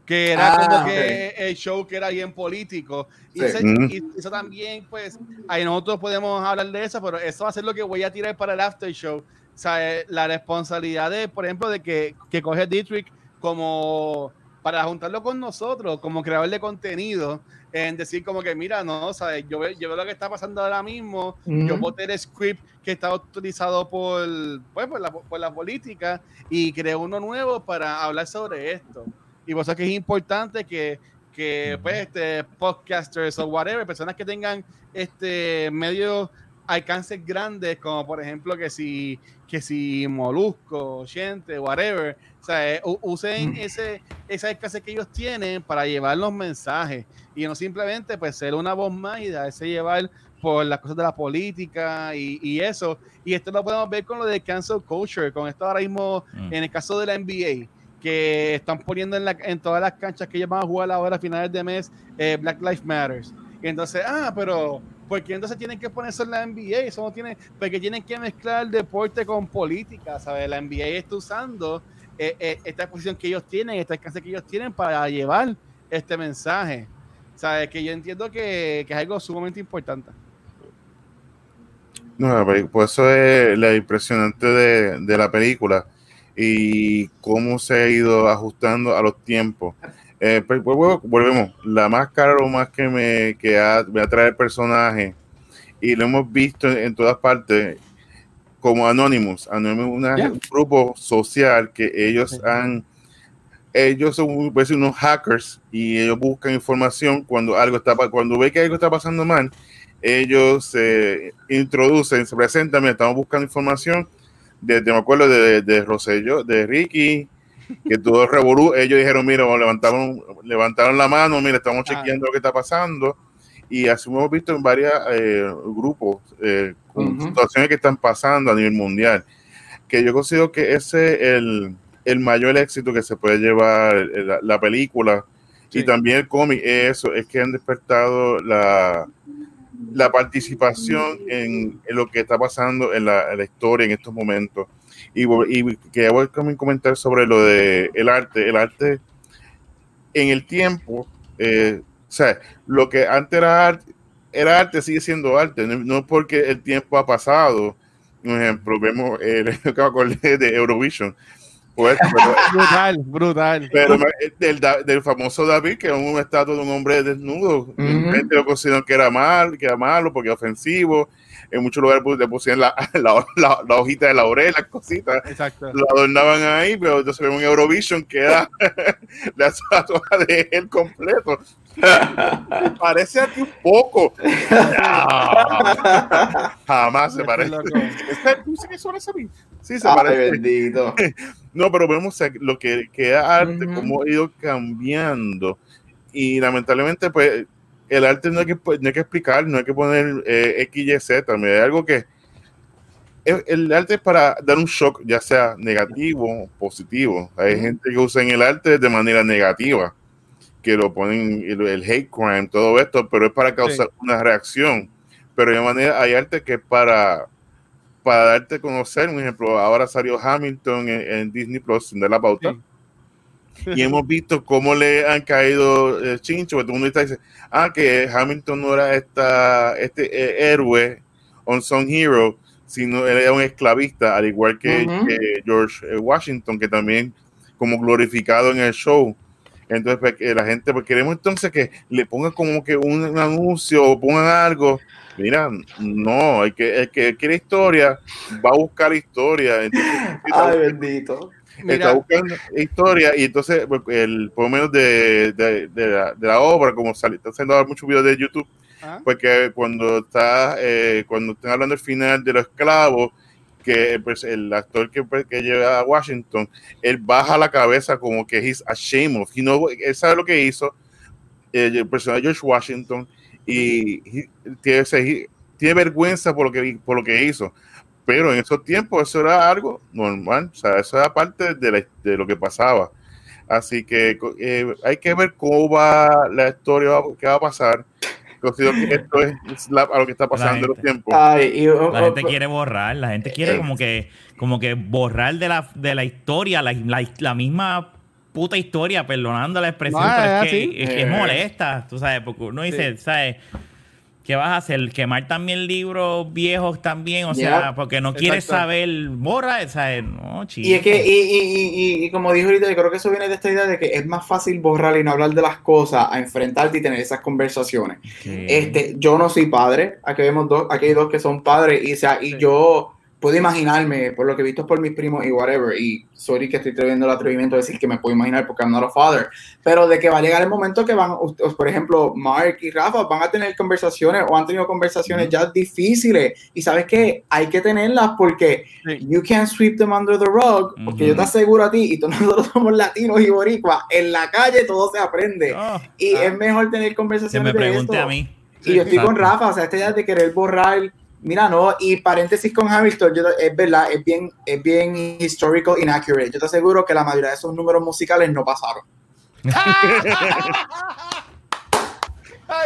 Que era Ah, como que el show que era bien político. Y, ese- Mm. y eso también, pues, ahí nosotros podemos hablar de eso, pero eso va a ser lo que voy a tirar para el after show. O sea, eh, la responsabilidad de, por ejemplo, de que, que coge Dietrich como para juntarlo con nosotros, como creador de contenido, en decir como que, mira, no, ¿sabes? Yo, veo, yo veo lo que está pasando ahora mismo, yo Ujú. voté el script que está autorizado por, pues, por, la, por la política y creé uno nuevo para hablar sobre esto. Y por eso es que es importante que, que pues, este, podcasters o whatever, personas que tengan este medios alcances grandes, como por ejemplo que si, que si Molusco, Gente, whatever, o sea, eh, usen mm. ese, ese alcance que ellos tienen para llevar los mensajes y no simplemente pues ser una voz más y darse llevar por las cosas de la política y, y, eso. Y esto lo podemos ver con lo de cancel culture, con esto ahora mismo mm. en el caso de la NBA que están poniendo en, la, en todas las canchas que ellos van a jugar ahora a finales de mes eh, Black Lives Matters. Y entonces, ah, pero ¿por qué entonces tienen que ponerse en la NBA? Eso no tiene, porque tienen que mezclar el deporte con política, ¿sabes? La NBA está usando eh, eh, esta posición que ellos tienen, esta alcance que ellos tienen para llevar este mensaje. ¿Sabes? Que yo entiendo que, es algo sumamente importante. No, pues eso es lo impresionante de la película y cómo se ha ido ajustando a los tiempos. Eh, pues, volvemos, la máscara lo más que me, que me atrae el personaje y lo hemos visto en, todas partes como Anonymous. Anonymous es un grupo social que ellos han, ellos son pues, unos hackers y ellos buscan información cuando algo está, cuando ve que algo está pasando mal, ellos se introducen, se presentan, estamos buscando información de, me acuerdo de, de Rosello, de Ricky, que todo revolú, ellos dijeron, mira, levantaron, levantaron la mano, mira, estamos ah. chequeando lo que está pasando. Y así hemos visto en varios eh, grupos, eh, situaciones que están pasando a nivel mundial, que yo considero que ese es el, el mayor éxito que se puede llevar la, película y también el cómic, eso, es que han despertado la, la participación en, lo que está pasando en la, historia en estos momentos. Y, y quería comentar sobre lo de el arte. El arte en el tiempo, eh, o sea, lo que antes era arte, era arte, sigue siendo arte, no, porque el tiempo ha pasado. Por ejemplo, vemos el de Eurovision pues, brutal, brutal. Pero del, del, famoso David, que es un estatua de un hombre desnudo, gente lo consideran que era mal, que era malo porque ofensivo. En muchos lugares pues, le pusieron la, la, la, hojita de laurel, las cositas. Exacto. Lo adornaban ahí, pero entonces vemos en Eurovision que era la estatua de él completo. parece a ti un poco. jamás se parece. Sí, se parece. bendito. No, pero vemos lo que queda arte, cómo ha ido cambiando. Y lamentablemente, pues, el arte no hay que, no hay que explicar, no hay que poner eh, X, Y, Z. También hay algo que. El, arte es para dar un shock, ya sea negativo o positivo. Hay gente que usa en el arte de manera negativa, que lo ponen el, hate crime, todo esto, pero es para causar una reacción. Pero de manera, hay arte que es para para darte a conocer, un ejemplo, ahora salió Hamilton en, Disney Plus, de la pauta. Y hemos visto cómo le han caído el chincho, porque todo el mundo está diciendo, ah, que Hamilton no era esta, este eh, héroe, on some hero, sino era un esclavista, al igual que, George eh, Washington, que también como glorificado en el show. Entonces, pues, la gente, pues queremos entonces que le pongan como que un anuncio o pongan algo Mira, no, hay que, el que quiere historia va a buscar historia. Ay, bendito. Está buscando historia y entonces, pues, el, por lo menos de, de, la, de la, obra, como sale, está haciendo muchos videos de YouTube, ah. porque cuando está, eh, cuando están hablando del final de los esclavos, que pues, el actor que, pues, que lleva a Washington, él baja la cabeza como que he's ashamed of, él sabe lo que hizo, eh, el personaje George Washington, y tiene, tiene, vergüenza por lo, que, por lo que hizo. Pero en esos tiempos eso era algo normal, o sea, eso era parte de, de lo que pasaba. Así que eh, hay que ver cómo va la historia, qué va a pasar. Considero que esto es a lo que está pasando en los tiempos. la gente quiere borrar, la gente quiere como que, como que borrar de la, de la historia la, la, la misma puta historia, perdonando la expresión, pero es, que, es, molesta, tú sabes, porque uno dice, ¿sabes? ¿Qué vas a hacer? ¿Quemar también libros viejos también? O sea, porque no quieres saber, borra, ¿sabes? No, chico. Y es que, y, y, y, como dijo ahorita, yo creo que eso viene de esta idea de que es más fácil borrar y no hablar de las cosas a enfrentarte y tener esas conversaciones. Este, yo no soy padre, aquí vemos dos, aquí hay dos que son padres, y, o sea, y yo puedo imaginarme, por lo que he visto por mis primos y whatever, y sorry que estoy teniendo el atrevimiento de decir que me puedo imaginar porque I'm not a father, pero de que va a llegar el momento que van, por ejemplo, Mark y Rafa van a tener conversaciones o han tenido conversaciones ya difíciles, y sabes que hay que tenerlas porque you can't sweep them under the rug, porque yo te aseguro a ti, y todos nosotros somos latinos y boricuas, en la calle todo se aprende, oh, y ah. es mejor tener conversaciones. Que me pregunte a mí. Y yo estoy con Rafa, o sea, esta idea de querer borrar Mira, no, y paréntesis con Hamilton, yo, es verdad, es bien, es bien historical inaccurate. Yo te aseguro que la mayoría de esos números musicales no pasaron.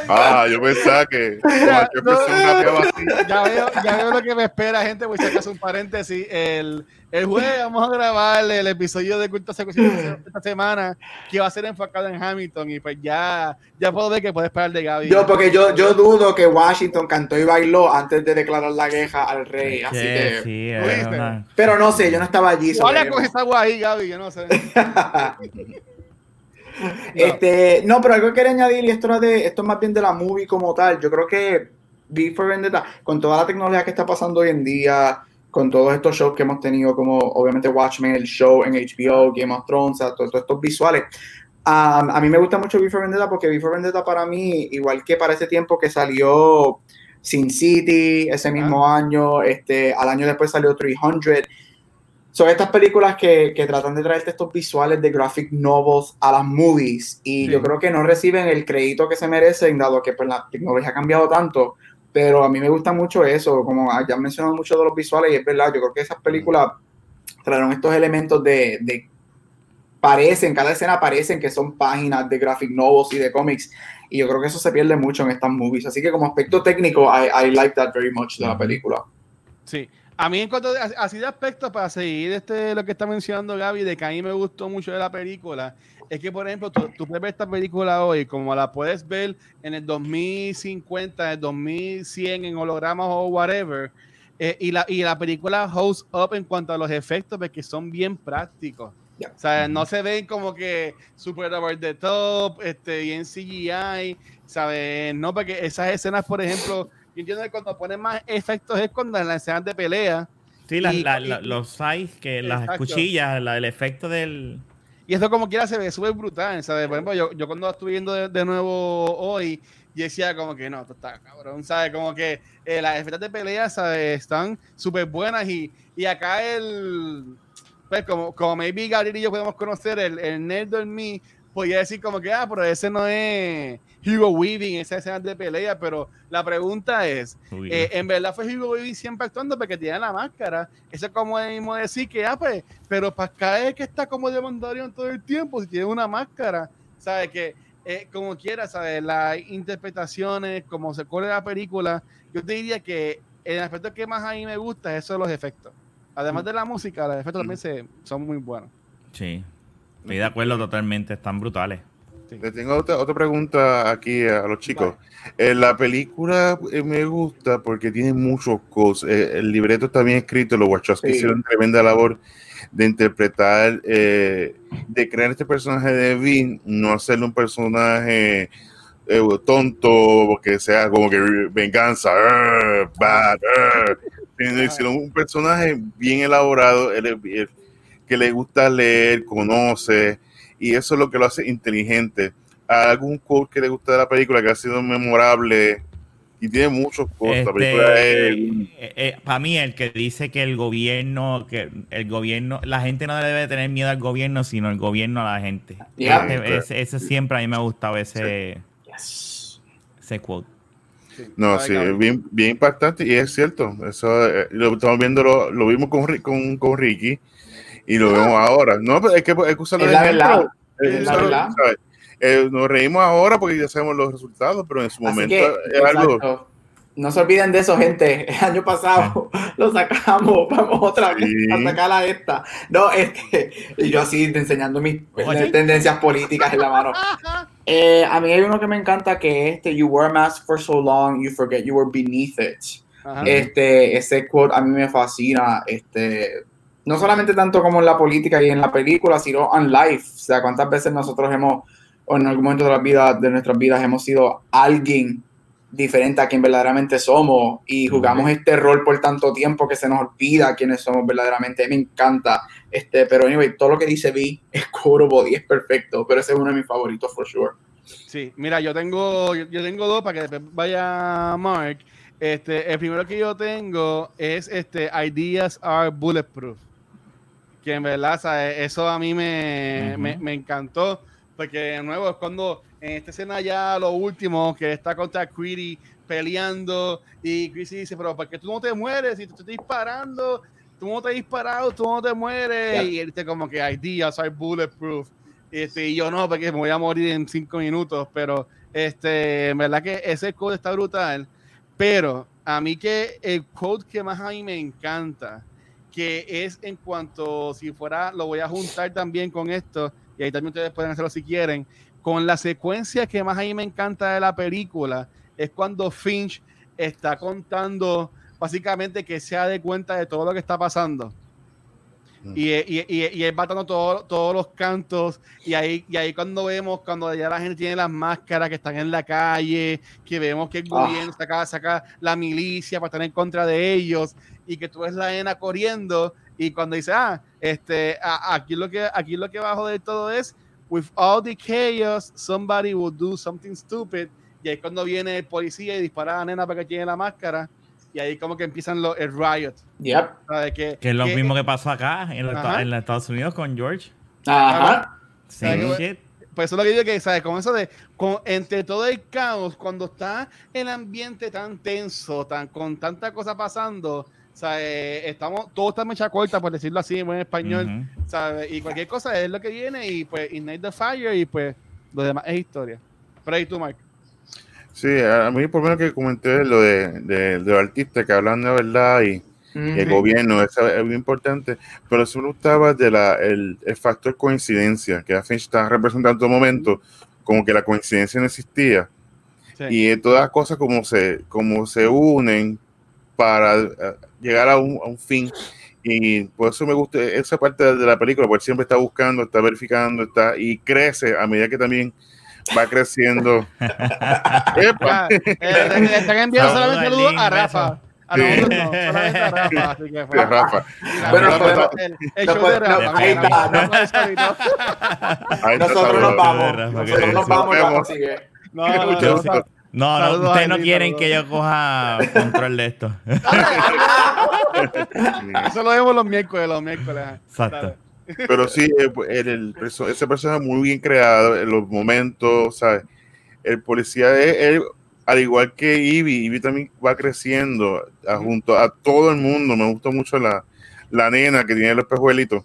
ah, yo pensaba que ya, veo, ya veo lo que me espera, gente. Voy a hacer un paréntesis. El, el jueves vamos a grabar el episodio de Culto Secuencia esta semana, que va a ser enfocado en Hamilton. Y pues ya, ya puedo ver que puede esperar de Gaby. Yo, porque yo, yo dudo que Washington cantó y bailó antes de declarar la queja al rey. Así que. Pero no sé, yo no estaba allí. ¿Cuál con esa ahí, Gaby? Yo no sé. Este, no, pero algo que quería añadir, y esto, de, esto es más bien de la movie como tal. Yo creo que Before Vendetta, con toda la tecnología que está pasando hoy en día, con todos estos shows que hemos tenido, como obviamente Watchmen, el show en HBO, Game of Thrones, todos estos visuales. a mí me gusta mucho Before Vendetta porque Before Vendetta para mí, igual que para ese tiempo que salió Sin City ese mismo año, este, al año después salió 300 son estas películas que, que, tratan de traerte estos visuales de graphic novels a las movies y yo creo que no reciben el crédito que se merecen dado que pues, la tecnología ha cambiado tanto. Pero a mí me gusta mucho eso como ya han mencionado mucho de los visuales y es verdad yo creo que esas películas trajeron estos elementos de, de parecen, cada escena parecen que son páginas de graphic novels y de cómics y yo creo que eso se pierde mucho en estas movies. Así que como aspecto técnico I, I like that very much de la película. Sí a mí en cuanto a, así de aspecto, para seguir este, lo que está mencionando Gaby, de que a mí me gustó mucho de la película, es que, por ejemplo, tú, puedes ver esta película hoy, como la puedes ver en el 2050, en el 2100, en hologramas o whatever, eh, y, la, y la película holds up en cuanto a los efectos, porque son bien prácticos. O sea, no se ven como que super over the top, este, bien CGI, ¿sabes? No, porque esas escenas, por ejemplo, yo entiendo que cuando ponen más efectos es cuando en las escenas de pelea. Sí, los size, que las cuchillas, el efecto del. Y esto como quiera se ve súper brutal, ¿sabes? Por ejemplo, yo, yo cuando estuve viendo de, nuevo hoy, y decía como que no, esto está cabrón, ¿sabes? Como que eh, las efectos de pelea, ¿sabes? Están súper buenas y, y acá el... Pues como, como maybe Gabriel y yo podemos conocer, el, el nerd en mí podía decir como que, ah, pero ese no es Hugo Weaving, esa escena de pelea, pero la pregunta es, eh, ¿en verdad fue Hugo Weaving siempre actuando porque tiene la máscara? Eso es como el mismo decir que, ah, pues, pero Pascal es que está como de Mandalorian todo el tiempo, si tiene una máscara, ¿sabes? Que eh, como quiera, ¿sabes? Las interpretaciones, como se corre la película, yo te diría que el aspecto que más a mí me gusta es eso de los efectos. Además de la música, los efectos también se, son muy buenos. Sí. Estoy de acuerdo totalmente, están brutales. Le tengo otra, otra pregunta aquí a los chicos. Eh, la película eh, me gusta porque tiene muchos cosas. Eh, el libreto está bien escrito, los Wachowski hicieron tremenda labor de interpretar, de crear este personaje de Vin, no hacerle un personaje tonto, que sea como que venganza, bad, sino un personaje bien elaborado que le gusta leer, conoce, y eso es lo que lo hace inteligente. ¿Algún quote que le gusta de la película que ha sido memorable? Y tiene muchos quotes. Este, eh, eh, para mí, el que dice que el gobierno, que el gobierno, la gente no debe tener miedo al gobierno, sino el gobierno a la gente. ese, siempre a mí me ha gustado ese, ese quote. No, sí, bien, bien impactante y es cierto. Eso eh, lo estamos viendo, lo, lo vimos con, con, con Ricky y lo vemos ahora. No, pero es que es usar la verdad. Es la verdad. Eh, nos reímos ahora porque ya sabemos los resultados, pero en su momento es algo. No se olviden de eso, gente. El año pasado lo sacamos, vamos otra vez a sacar a esta. No, este, y yo así enseñando mis tendencias políticas en la mano. Eh, a mí hay uno que me encanta que es este, You wear a mask for so long, you forget you were beneath it. Este, ese quote a mí me fascina. Este, no solamente tanto como en la política y en la película, sino en life. O sea, cuántas veces nosotros hemos, o en algún momento de, la vida, de nuestras vidas, hemos sido alguien diferente a quien verdaderamente somos y jugamos este rol por tanto tiempo que se nos olvida quiénes somos verdaderamente. Me encanta. Este, pero anyway, todo lo que dice Vi es quotable y es perfecto, pero ese es uno de mis favoritos for sure. Sí, mira, yo tengo, yo, tengo dos para que después vaya Mark. Este, el primero que yo tengo es este Ideas are Bulletproof. Que en verdad, eso a mí me, me, me encantó. Porque de nuevo es cuando en esta escena ya lo último, que está contra Creedy peleando y Creedy dice, pero ¿por qué tú no te mueres? Si tú te estás disparando, tú no te has disparado, tú no te mueres. Y él dice como que ideas soy bulletproof. Este, y yo no, porque me voy a morir en cinco minutos, pero este, en verdad que ese code está brutal. Pero a mí que el code que más a mí me encanta, que es en cuanto, si fuera, lo voy a juntar también con esto, y ahí también ustedes pueden hacerlo si quieren, con la secuencia que más a mí me encanta de la película, es cuando Finch está contando básicamente que se da de cuenta de todo lo que está pasando. Mm. Y, y, y, él va dando todos los cantos. Y ahí, y ahí cuando vemos, cuando ya la gente tiene las máscaras que están en la calle, que vemos que el ah. gobierno saca, saca la milicia para estar en contra de ellos, y que tú ves la nena corriendo, y cuando dice, ah, este, aquí lo que aquí lo que bajo de todo es with all the chaos, somebody will do something stupid. Y ahí cuando viene el policía y dispara a la nena para que tiene la máscara. Y ahí como que empiezan los el riot. Yep. Que, que, es lo mismo que pasó acá en, en los Estados Unidos con George. Ajá. Sí, Pues eso es lo que yo que, ¿sabes? Con eso de, con, entre todo el caos, cuando está el ambiente tan tenso, tan, con tanta cosa pasando, o sea, eh, estamos, todo está mecha corta, por decirlo así en buen español, Y cualquier cosa es lo que viene y pues Ignite the Fire y pues lo demás es historia. Pero ahí tú, Mike. Sí, a mí por lo menos que comenté lo de, de, los artistas que hablan de verdad y, el gobierno, eso es muy importante, pero eso me gustaba de la, el, factor coincidencia, que Finch está representando en todo momento, como que la coincidencia no existía. Y todas las cosas como se, como se unen para eh, llegar a un, a un, fin. Y por eso me gusta esa parte de la película, porque siempre está buscando, está verificando, está y crece a medida que también va creciendo. Epa. Eh, le, están enviando solamente saludos a Rafa. A nosotros no, solamente a Rafa. Así que fue. Rafa. Bueno, el, el show de Rafa. Ahí está. Nosotros nos vamos. Nosotros nos vamos. No, no, no, no, ustedes no quieren que yo coja control de esto. Eso lo vemos los miércoles, los miércoles. Exacto. Pero sí, eh, pues, el, el, ese personaje muy bien creado en los momentos, ¿sabes? El policía es, al igual que Ivy, Ivy también va creciendo junto a todo el mundo. Me gusta mucho la, la nena que tiene los espejuelitos,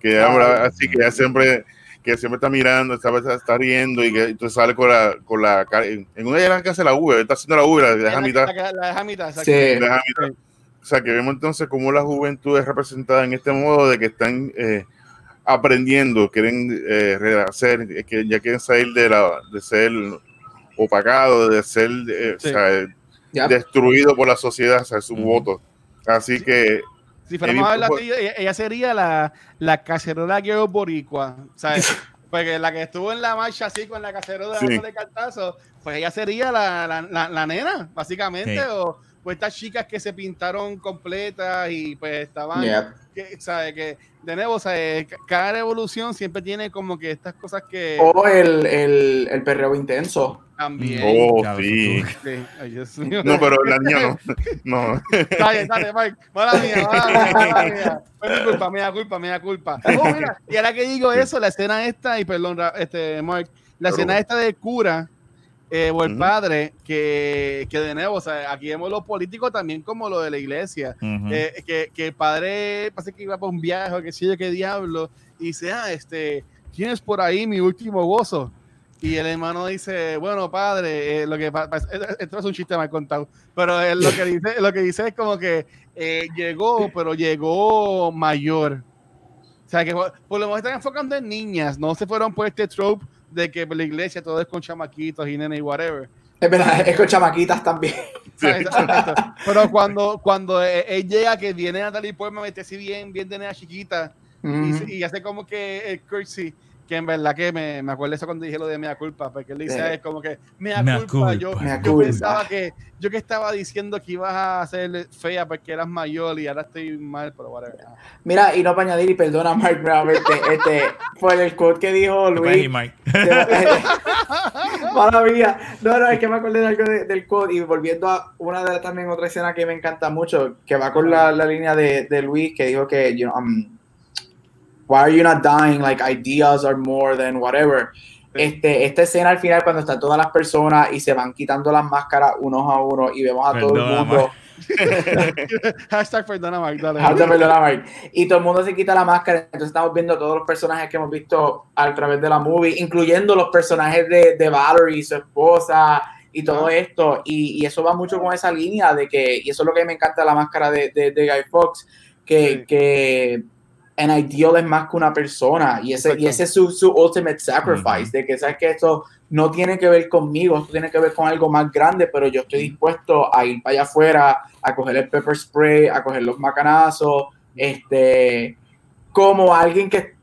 que ahora así que ya siempre que siempre está mirando, está, está riendo y que entonces sale con la, con la en una de las que hace la V, está haciendo la V, la deja mitad. La deja mitad, sí. deja mitad. O sea, que vemos entonces cómo la juventud es representada en este modo de que están eh, aprendiendo, quieren eh, hacer, que ya quieren salir de, la, de ser opacado, de ser eh, o sea, destruido por la sociedad, o sea, su voto. Así que si fuéramos a hablar ella, ella, sería la, la cacerola que boricua, ¿sabes? Porque la que estuvo en la marcha así con la cacerola de cartazo, pues ella sería la, la, la, nena, básicamente, o pues estas chicas que se pintaron completas y pues estaban, que, ¿sabes? Que de nuevo, ¿sabes? cada evolución siempre tiene como que estas cosas que... O el, el, el perreo intenso. También. Oh, sí. No, pero la niña no. no. Dale, dale, Mike. Mala mía, mala mía, mala mía. Culpa, mía culpa, mía culpa. Oh, mira, y ahora que digo eso, la escena esta, y perdón, este, Mike, la escena esta de cura, eh, o el padre, que, que, de nuevo, o sea, aquí vemos los políticos también como lo de la iglesia, eh, que, que, el padre parece que iba para un viaje o qué sé yo, qué diablo, y dice, ah, este, ¿tienes por ahí mi último gozo? Y el hermano dice, bueno, padre, eh, lo que esto es un chiste mal contado, pero lo que dice, lo que dice es como que eh, llegó, pero llegó mayor. O sea, que por, lo menos están enfocando en niñas, no se fueron por este trope de que la iglesia todo es con chamaquitos y nene y whatever. Es verdad, es con chamaquitas también. Pero cuando, cuando e, él llega, que viene Natalie Portman, mete así bien, bien de nena chiquita, y, y, hace como que el curtsy, que en verdad que me, me acuerdo eso cuando dije lo de mea culpa, porque él dice, Sí. es como que mea, Mea culpa, culpa. Yo, Mea yo culpa. pensaba que, yo que estaba diciendo que ibas a ser fea porque eras mayor y ahora estoy mal, pero whatever. Mira, y no para añadir, y perdona, Mark, nuevamente, este, por el quote que dijo Luis. Mike. Maravilla. No, no, es que me acordé de algo de- del quote y volviendo a una de las también otra escena que me encanta mucho, que va con la, la línea de, de Luis que dijo que, you know, um, why are you not dying? Like ideas are more than whatever. Este, esta escena al final cuando están todas las personas y se van quitando las máscaras unos a uno y vemos a todo el Perdona, mundo. Hashtag perdona, Mark, dale. Te perdona, Mark. Y todo el mundo se quita la máscara. Entonces estamos viendo todos los personajes que hemos visto a través de la movie, incluyendo los personajes de, de Valerie, su esposa y todo esto. Y, y eso va mucho con esa línea de que, y eso es lo que me encanta de la máscara de, de, de Guy Fox, que, Sí. que an ideal es más que una persona. Y ese, y ese es su, su ultimate sacrifice, de que sabes que esto no tiene que ver conmigo, esto tiene que ver con algo más grande, pero yo estoy dispuesto a ir para allá afuera, a coger el pepper spray, a coger los macanazos, este, como alguien que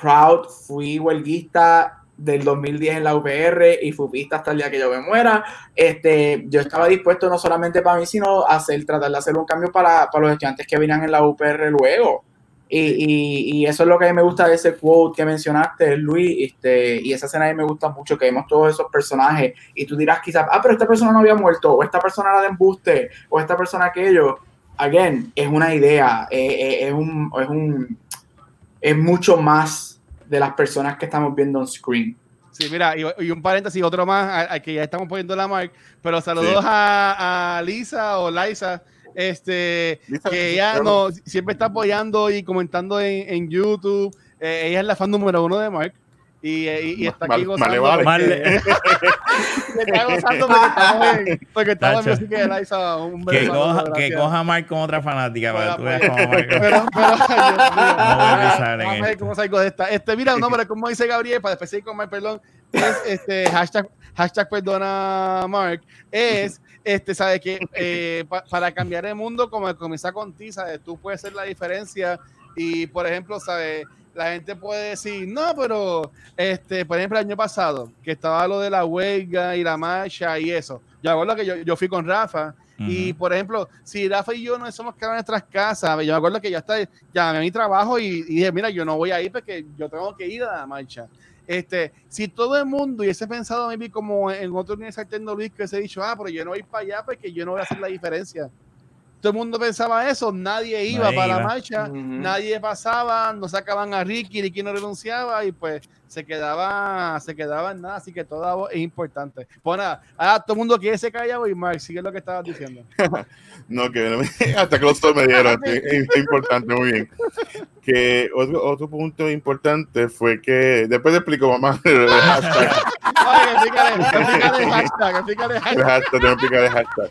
proud, fui huelguista del 2010 en la UPR y fupista hasta el día que yo me muera, este, yo estaba dispuesto no solamente para mí, sino a hacer, tratar de hacer un cambio para, para los estudiantes que vinieran en la UPR luego. Y, y, y eso es lo que a mí me gusta de ese quote que mencionaste, Luis, este, y esa escena a mí me gusta mucho, que vemos todos esos personajes, y tú dirás quizás, ah, pero esta persona no había muerto, o esta persona era de embuste, o esta persona aquello. Again, es una idea, eh, eh, es, un, es un, es mucho más de las personas que estamos viendo on screen. Sí, mira, y, y un paréntesis, otro más, al que ya estamos poniendo la mark, pero saludos a, a Lisa o Liza, este, que ella no, siempre está apoyando y comentando en, en YouTube. Eh, ella es la fan número uno de Mark. Y, eh, y- y está aquí Mal- gozando. vale, vale. porque- está gozando porque estamos en, porque estamos en música de Liza. Un Que beso, coja, que coja a Mike con otra fanática para que tú veas cómo Mike. pero, pero. No voy a ver cómo salgo de esta. Este, mira, no, pero como dice Gabriel, para después seguir con Mark, perdón, es este hashtag, hashtag perdona Mark, es este, ¿sabes que eh, pa- para cambiar el mundo, como comienza con ti, ¿sabes? Tú puedes ser la diferencia y, por ejemplo, ¿sabes? La gente puede decir, no, pero, este, por ejemplo, el año pasado, que estaba lo de la huelga y la marcha y eso. Yo me acuerdo que yo, yo fui con Rafa y, por ejemplo, si Rafa y yo no somos quedados en nuestras casas, yo me acuerdo que ya está, llamé a mi trabajo y, y dije, mira, yo no voy a ir porque yo tengo que ir a la marcha. Este, si todo el mundo hubiese pensado, maybe como en otro universidad tecnológico, que se ha dicho, ah, pero yo no voy para allá porque yo no voy a hacer la diferencia. Todo el mundo pensaba eso, nadie iba Nadie para la marcha, nadie pasaba, no sacaban a Ricky, Ricky no renunciaba y pues se quedaba, se quedaba en nada, así que toda voz es importante. Pues nada, ahora todo el mundo quiere ser callado y Mark, sigue lo que estabas diciendo. No, que no hasta que los dos me dieron. Es, importante, muy bien. Que otro, otro punto importante fue que después te explico, mamá, el hashtag, Ay, explícale, explícale hashtag, explícale el hashtag. hashtag, tengo que explicar el hashtag.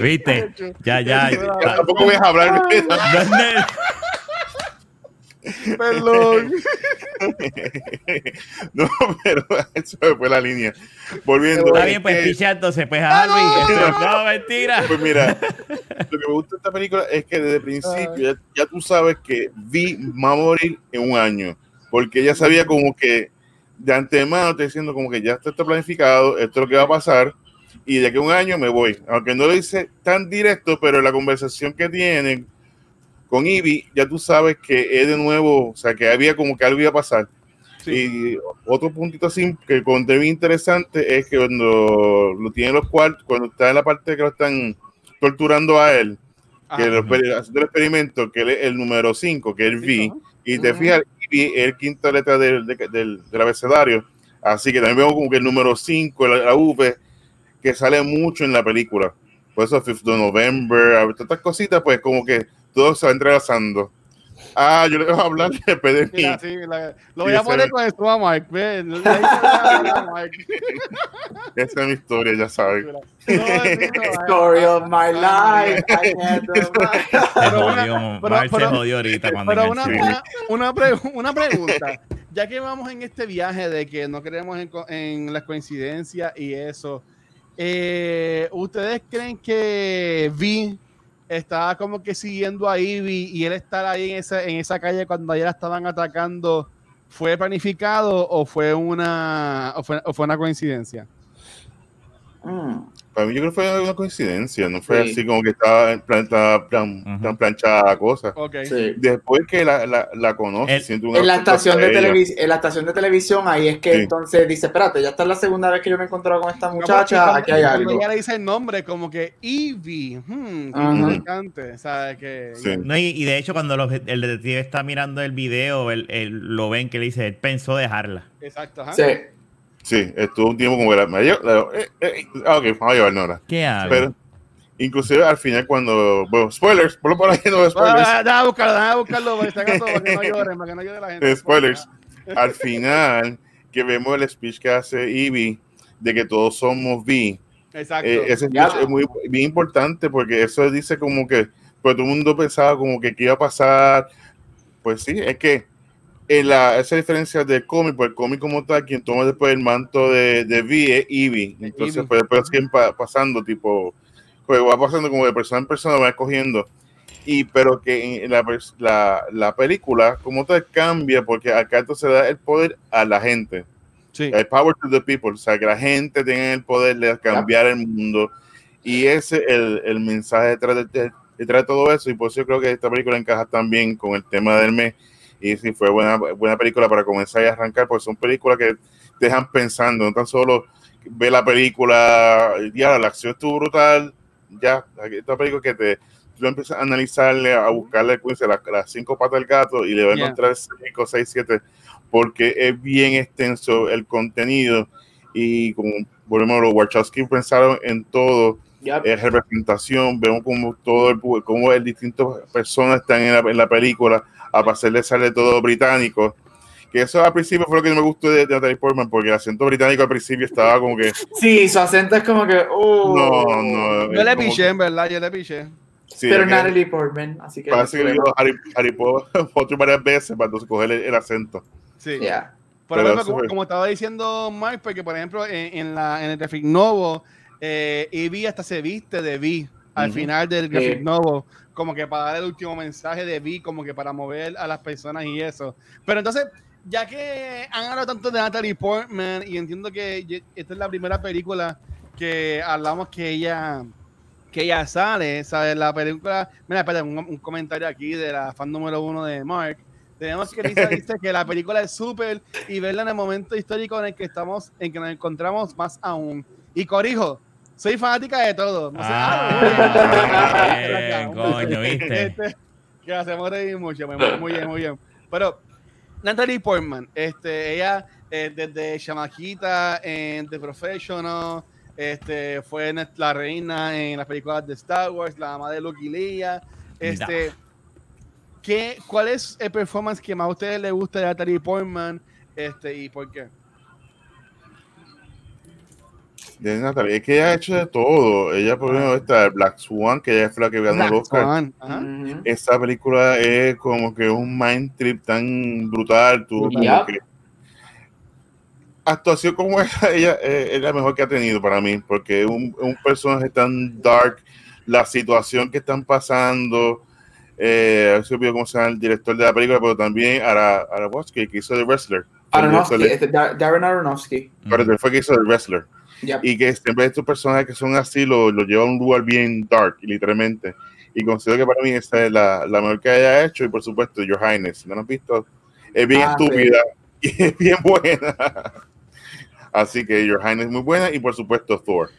¿Viste? Ya, ya. Yo tampoco voy a hablar. Perdón. no, pero eso fue la línea. Volviendo. Está es bien, pues que- entonces, pues a Luis. Esto- No, mentira. Pues mira, lo que me gusta de esta película es que desde el principio ya, ya tú sabes que Vi va a morir en un año, porque ella sabía como que de antemano te diciendo como que ya esto está planificado, esto es lo que va a pasar, y de aquí a un año me voy. Aunque no lo dice tan directo, pero la conversación que tienen con Ivy, ya tú sabes que es de nuevo, o sea, que había como que algo iba a pasar. Y otro puntito así que encontré bien interesante es que cuando lo tienen los cuartos, cuando está en la parte que lo están torturando a él, que Ajá. lo, haciendo el experimento, que él es el número 5, que él vi, y te Ujú. fijas, vi el quinta letra del, del, del, del abecedario, así que también vemos como que el número 5, la, la V, que sale mucho en la película. Por eso, 5 de November, a ver, todas estas cositas, pues como que todo se va entrelazando. Ah, yo le voy a hablar de mí. Mira, sí, la- lo voy a poner con esto a Mark. ve, le a. Esa es mi historia, ya sabes. No, sí, no, Story of my life. I Se Pero una- se jodió ahorita cuando Pero una, una, una, pre- una pregunta. Ya que vamos en este viaje de que no creemos en, co- en las coincidencias y eso, eh, ¿ustedes creen que Vi estaba como que siguiendo a Ivy y él estar ahí en esa, en esa calle cuando ayer estaban atacando ¿fue planificado o fue una, o fue, o fue una coincidencia? Mm. Para mí yo creo que fue una coincidencia, no fue Sí. así como que estaba en plan, plan- Ujú. tan planchada la cosa. Sí. Después que la, la, la conoce, El- siento una En la, estación de ella. televis- en la estación de televisión, ahí es que Sí. entonces dice, espérate, ya esta es la segunda vez que yo me he encontrado con esta muchacha, aquí hay algo. Ella le dice el nombre como que Evie. Hmm. ¿Sabes? Que, Sí. No, y, y de hecho, cuando los- el detective está mirando el video, él, él lo ven que le dice, él pensó dejarla. Exacto. ajá. Sí. Sí, estuvo un tiempo como que la, me la- eh, eh, ah, ok, vamos a llevarnos ahora. ¿Qué hago? Pero, inclusive al final cuando, bueno, spoilers, por lo por ahí no spoilers, Ah, Déjame buscarlo, déjame buscarlo para que no lloren, para que no llore la gente. Eh, spoilers. al final que vemos el speech que hace Ivy de que todos somos V, Exacto. eh, ese Ya. speech es muy bien importante porque eso dice como que, pues todo el mundo pensaba como que qué iba a pasar, pues sí, es que en la, esa diferencia del cómic, pues el cómic como tal, quien toma después el manto de, de V es Ivy, entonces Ivy. pues después siguen pa- pasando tipo, pues va pasando como de persona en persona, va escogiendo y pero que en la, la, la película como tal cambia porque acá entonces da el poder a la gente sí. el power to the people, o sea, que la gente tenga el poder de cambiar el mundo. Y ese es el, el mensaje detrás de, de- detrás de todo eso. Y por eso yo creo que esta película encaja también con el tema del mes. Y sí, fue buena, buena película para comenzar y arrancar, porque son películas que te dejan pensando, no tan solo ver la película, ya la acción estuvo brutal, ya, esta película que te tú empiezas a analizarle, a buscarle dice, las, las cinco patas del gato y le vas a Yeah. encontrar cinco, seis, siete porque es bien extenso el contenido y como volvemos los Wachowski pensaron en todo, Ya. es representación, vemos como todo el el distintas personas están en la, en la película, a hacerle sale todo británico. Que eso al principio fue lo que no me gustó de, de Natalie Portman, porque el acento británico al principio estaba como que Sí, su acento es como que. uh, no, no. Yo le piché, en verdad, yo le piché. sí, Pero Natalie Portman, así que. Parece que yo Harry, Harry Potter varias veces para entonces coger el, el acento. Sí. Ya. Por Pero ejemplo, como, como estaba diciendo Mike, porque por ejemplo en, en la, en el Graphic Novo, eh, Ivy hasta se viste de V al Ujú. final del Graphic Sí. Novo, como que para dar el último mensaje de V, como que para mover a las personas y eso. Pero entonces, ya que han hablado tanto de Natalie Portman, y entiendo que esta es la primera película que hablamos que ella que ella sale, ¿sabes? La película, mira, espera, un, un comentario aquí de la fan número uno de Mark. Tenemos que Lisa dice que la película es súper y verla en el momento histórico en el que estamos, en que nos encontramos más aún. Y corrijo, soy fanática de todo. No sé, Ah, ah, bien, coño, ¿viste? Este, que hacemos reír mucho, muy, bien, muy bien. Pero Natalie Portman, este, ella eh, desde chamaquita en The Professional, este, fue la reina en las películas de Star Wars, la mamá de Luke y Leia. Este, ¿qué, ¿Cuál es el performance que más a ustedes les gusta de Natalie Portman este, y por qué? De Natalie, es que ella ha hecho de todo. Ella, por ejemplo, esta Black Swan, que ella fue la que ganó el Oscar. Esta película es como que un mind trip tan brutal. Tú, que- actuación como esa, ella eh, es la mejor que ha tenido para mí, porque es un, un personaje tan dark, la situación que están pasando. Eh, se olvidó cómo se llama el director de la película, pero también Ara, Aronofsky, que hizo The Wrestler. Aronofsky, este, Dar- Darren Aronofsky. pero fue que hizo The Wrestler. Ya. y que siempre estos personajes que son así lo, lo lleva a un lugar bien dark, literalmente. Y considero que para mí esa es la, la mejor que haya hecho. Y por supuesto, Your Highness, si no lo has visto, es bien Ah, estúpida y es bien buena. Así que Your Highness es muy buena. Y por supuesto, Thor.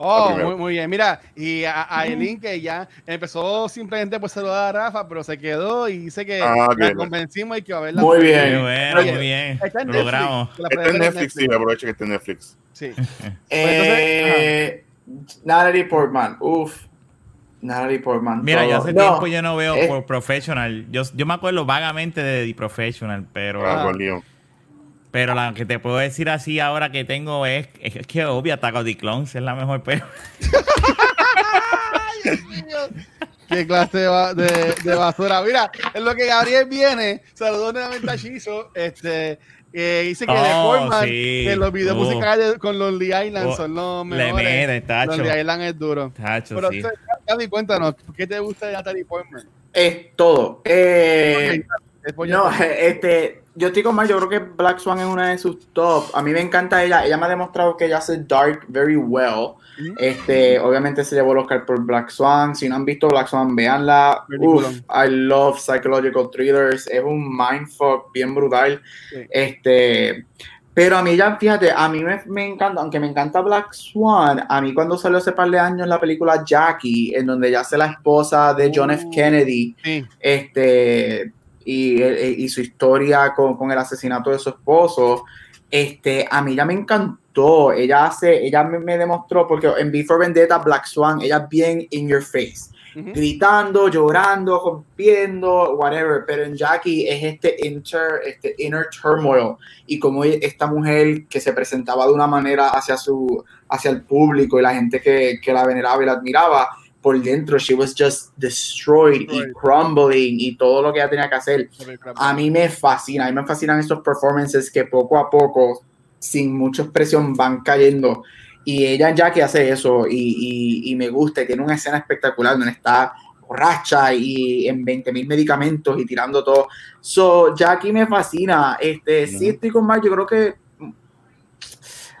Oh, muy, muy bien. Mira, y a, a Eileen que ya empezó simplemente por saludar a Rafa, pero se quedó y dice que Ah, la convencimos y que va a verla. Muy bien. bueno, Oye, muy bien. Está en Lo Netflix, logramos. Está en Netflix, sí, aprovecha que está en Netflix. Sí. Eh, Natalie Portman, uff. Natalie Portman. Mira, todo. yo hace No, tiempo yo no veo eh. por Professional. Yo, yo me acuerdo vagamente de The Professional, pero, Ah, Ah. Pero la que te puedo decir así ahora que tengo es, es que obvio Attack of the Clones es la mejor, pero Qué clase de, de- de basura. Mira, es lo que Gabriel viene. Saludó nuevamente a Shizo. Este, eh, dice que de Oh, Portman, sí. que los videos Oh. musicales con Lonely Island Oh, son los le mejores. tacho. Lonely Island es duro. Tacho, Pero sí. Gaby, cuéntanos, ¿qué te gusta de Natalie Portman? Es todo. Eh, no, este, yo estoy con Mar, yo creo que Black Swan es una de sus top. A mí me encanta ella. Ella me ha demostrado que ella hace dark very well. Este, obviamente se llevó el Oscar por Black Swan. Si no han visto Black Swan, véanla. Uf, I love psychological thrillers. Es un mindfuck bien brutal. Este, pero a mí ya, fíjate, a mí me, me, encanta, aunque me encanta Black Swan, a mí cuando salió hace par de años la película Jackie, en donde ella hace la esposa de John F. Uh, Kennedy, este, y, y, su historia con, con, el asesinato de su esposo, este, a mí ya me encantó. Ella hace, ella me, me demostró, porque en Before Vendetta, Black Swan, ella es bien in your face gritando, llorando, rompiendo, whatever. Pero en Jackie es este inter, este inner turmoil y como esta mujer que se presentaba de una manera hacia su, hacia el público y la gente que, que la veneraba y la admiraba, por dentro she was just destroyed y crumbling y todo lo que ella tenía que hacer. A mí me fascina, a mí me fascinan estos performances que poco a poco, sin mucha expresión, van cayendo y ella ya que hace eso y, y, me gusta, tiene una escena espectacular donde está borracha y en 20 mil medicamentos y tirando todo. So, Jackie me fascina. Este, sí estoy con Mark, yo creo que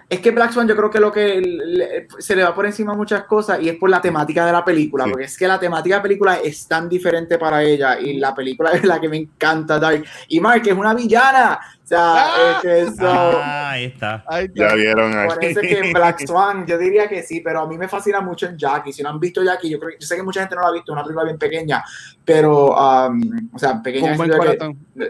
es que Black Swan yo creo que lo que se le va por encima muchas cosas y es por la temática de la película, porque es que la temática de la película es tan diferente para ella y la película es la que me encanta Dark. Y Mark es una villana, sea, ¡Ah! eso, ah, ahí, está. Ya vieron ahí. Parece que Black Swan, yo diría que sí, pero a mí me fascina mucho en Jackie. Si no han visto Jackie, yo, creo, yo sé que mucha gente no la ha visto, es una película bien pequeña, pero, um, o sea, pequeña que,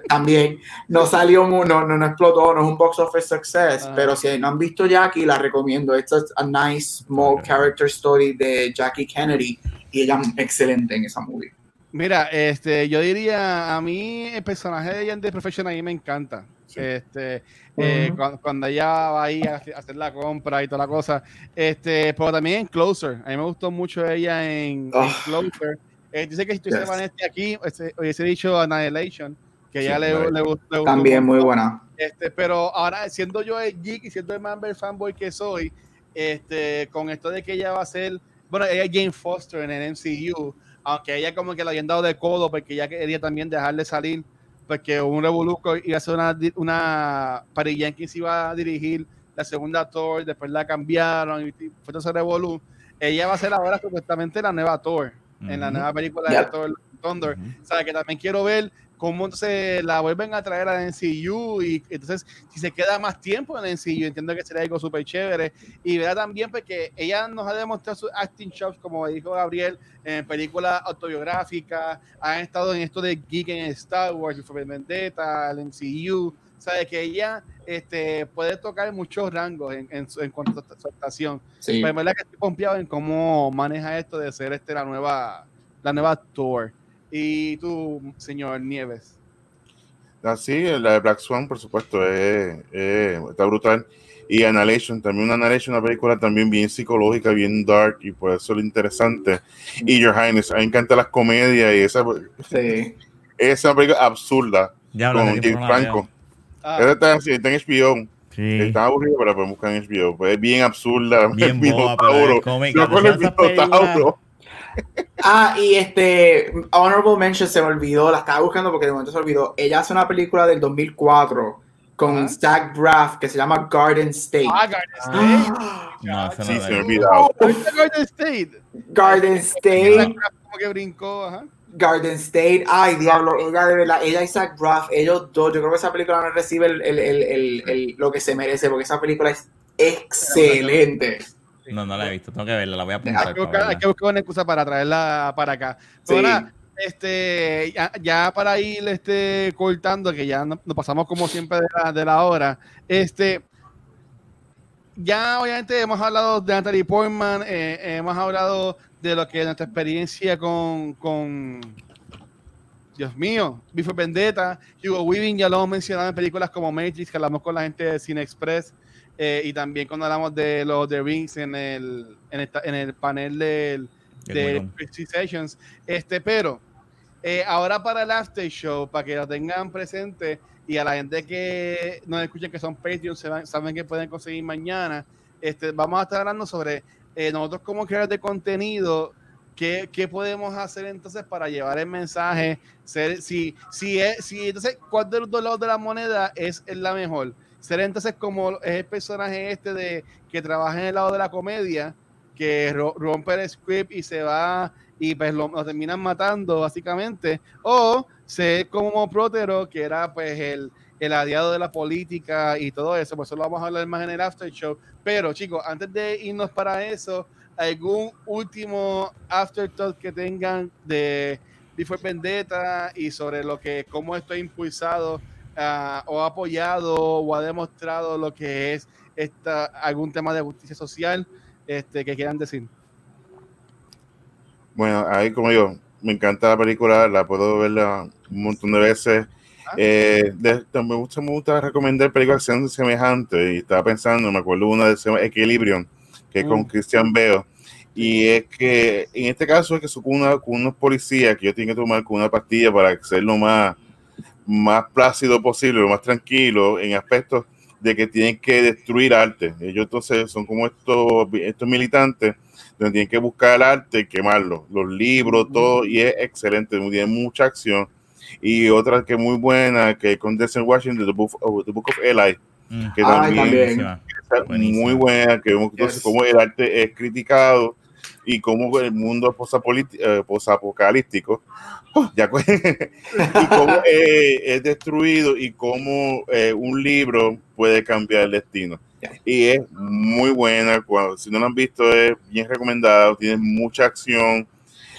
también no salió, no, no, no, explotó, no es un box office success, ah. pero si no han visto Jackie, la recomiendo. Esta es a nice small character story de Jackie Kennedy y ella es excelente en esa movie. Mira, este, yo diría, a mí el personaje de ella en The Professional ahí me encanta. Este, eh, cuando, ella va ahí a hacer la compra y toda la cosa. Este, pero también en Closer. A mí me gustó mucho ella en, ah. Closer. Eh, dice que si tú yes. este aquí, ese, hubiese dicho Annihilation, que ella le, le, gustó. También muy buena. Este, pero ahora, siendo yo el geek y siendo el Marvel fanboy que soy, este, con esto de que ella va a ser, bueno, ella es Jane Foster en el MCU, aunque ella como que le habían dado de codo porque ella quería también dejarle salir porque un Revoluco iba a ser una, una Patty Jenkins iba a dirigir la segunda Thor, después la cambiaron y fue todo ese Revolu. Ella va a ser ahora supuestamente la nueva Thor, en la nueva película de Thor Thunder. O sea, que también quiero ver cómo se la vuelven a traer a NCU y entonces si se queda más tiempo en NCU entiendo que sería algo súper chévere y verá también porque ella nos ha demostrado sus acting chops como dijo Gabriel en películas autobiográficas ha estado en esto de geek en Star Wars y Vendetta el NCU sabe que ella este, puede tocar muchos rangos en, en, cuanto a su actuación. Sí. pero es verdad que estoy confiado en cómo maneja esto de ser este la nueva la nueva tour y tú, señor Nieves. Así, ah, la de Black Swan, por supuesto, está brutal. Y Annihilation, también una Annihilation, una película también bien psicológica, bien dark, y puede ser interesante. Y Your Highness, a mí me encantan las comedias y esa, sí. esa película absurda con James Franco. Ah. Esa está, está en HBO. Sí. Está aburrido, pero podemos buscar en HBO. Pues es bien absurda. Bien boba, pero es cómica. Ah, y este, Honorable Mention se me olvidó, la estaba buscando porque de momento se olvidó. Ella hace una película del 2004 con Zach Braff que se llama Garden State. Ah, Garden State. no, sí, se me olvidó. Garden State. Garden State. Como que brincó, ajá. Garden State, ay diablo, ella de verdad, ella y Zach Braff, ellos dos, yo creo que esa película no recibe el, el, el, el, lo que se merece, porque esa película es excelente. No, no la he visto, tengo que verla, la voy a apuntar. Hay que buscar, hay que buscar una excusa para traerla para acá. Ahora, este, ya, para ir este, cortando, que ya nos, pasamos como siempre de la, de la hora, este, ya obviamente hemos hablado de Natalie Portman, eh, hemos hablado de lo que es nuestra experiencia con, con Dios mío, Before Vendetta, Hugo Weaving ya lo hemos mencionado en películas como Matrix, que hablamos con la gente de Cine Express, eh, y también cuando hablamos de los The Rings en el, en, esta, en el panel del, de Sessions. Este, pero eh, ahora para el After Show, para que lo tengan presente y a la gente que nos escuchen que son Patreons, saben que pueden conseguir mañana. Este, vamos a estar hablando sobre eh, nosotros como creadores de contenido ¿qué, ¿qué, podemos hacer entonces para llevar el mensaje? Ser, si, si, es, si entonces, ¿cuál de los dos lados de la moneda es la mejor? Ser entonces como es el personaje este de que trabaja en el lado de la comedia, que rompe el script y se va y pues lo, terminan matando básicamente, o ser como Protero, que era pues el, el aliado de la política y todo eso, por eso lo vamos a hablar más en el after show, pero chicos, antes de irnos para eso, algún último afterthought que tengan de Before Vendetta y sobre lo que, cómo esto ha impulsado uh, o ha apoyado o ha demostrado lo que es esta, algún tema de justicia social este, que quieran decir. Bueno, ahí como yo, me encanta la película, la puedo verla un montón de veces. Ah. Eh, me gusta, me gusta recomendar películas que sean semejantes y estaba pensando, me acuerdo una de Equilibrium, que es con mm. Christian Bale. Y es que en este caso es que son una, con unos policías que yo tengo que tomar con una pastilla para ser lo más, más plácido posible, lo más tranquilo en aspectos de que tienen que destruir arte. Ellos entonces son como estos, estos militantes donde tienen que buscar el arte y quemarlo, los libros, todo, y es excelente, tiene mucha acción. Y otra que es muy buena, que con Denzel Washington, The Book of, The Book of Eli, mm. que también, Es muy buena, que vemos entonces cómo el arte es criticado y cómo el mundo eh, posapocalíptico ya, y cómo eh, es destruido y cómo eh, un libro puede cambiar el destino. Y es muy buena, si no lo han visto es bien recomendado, tiene mucha acción.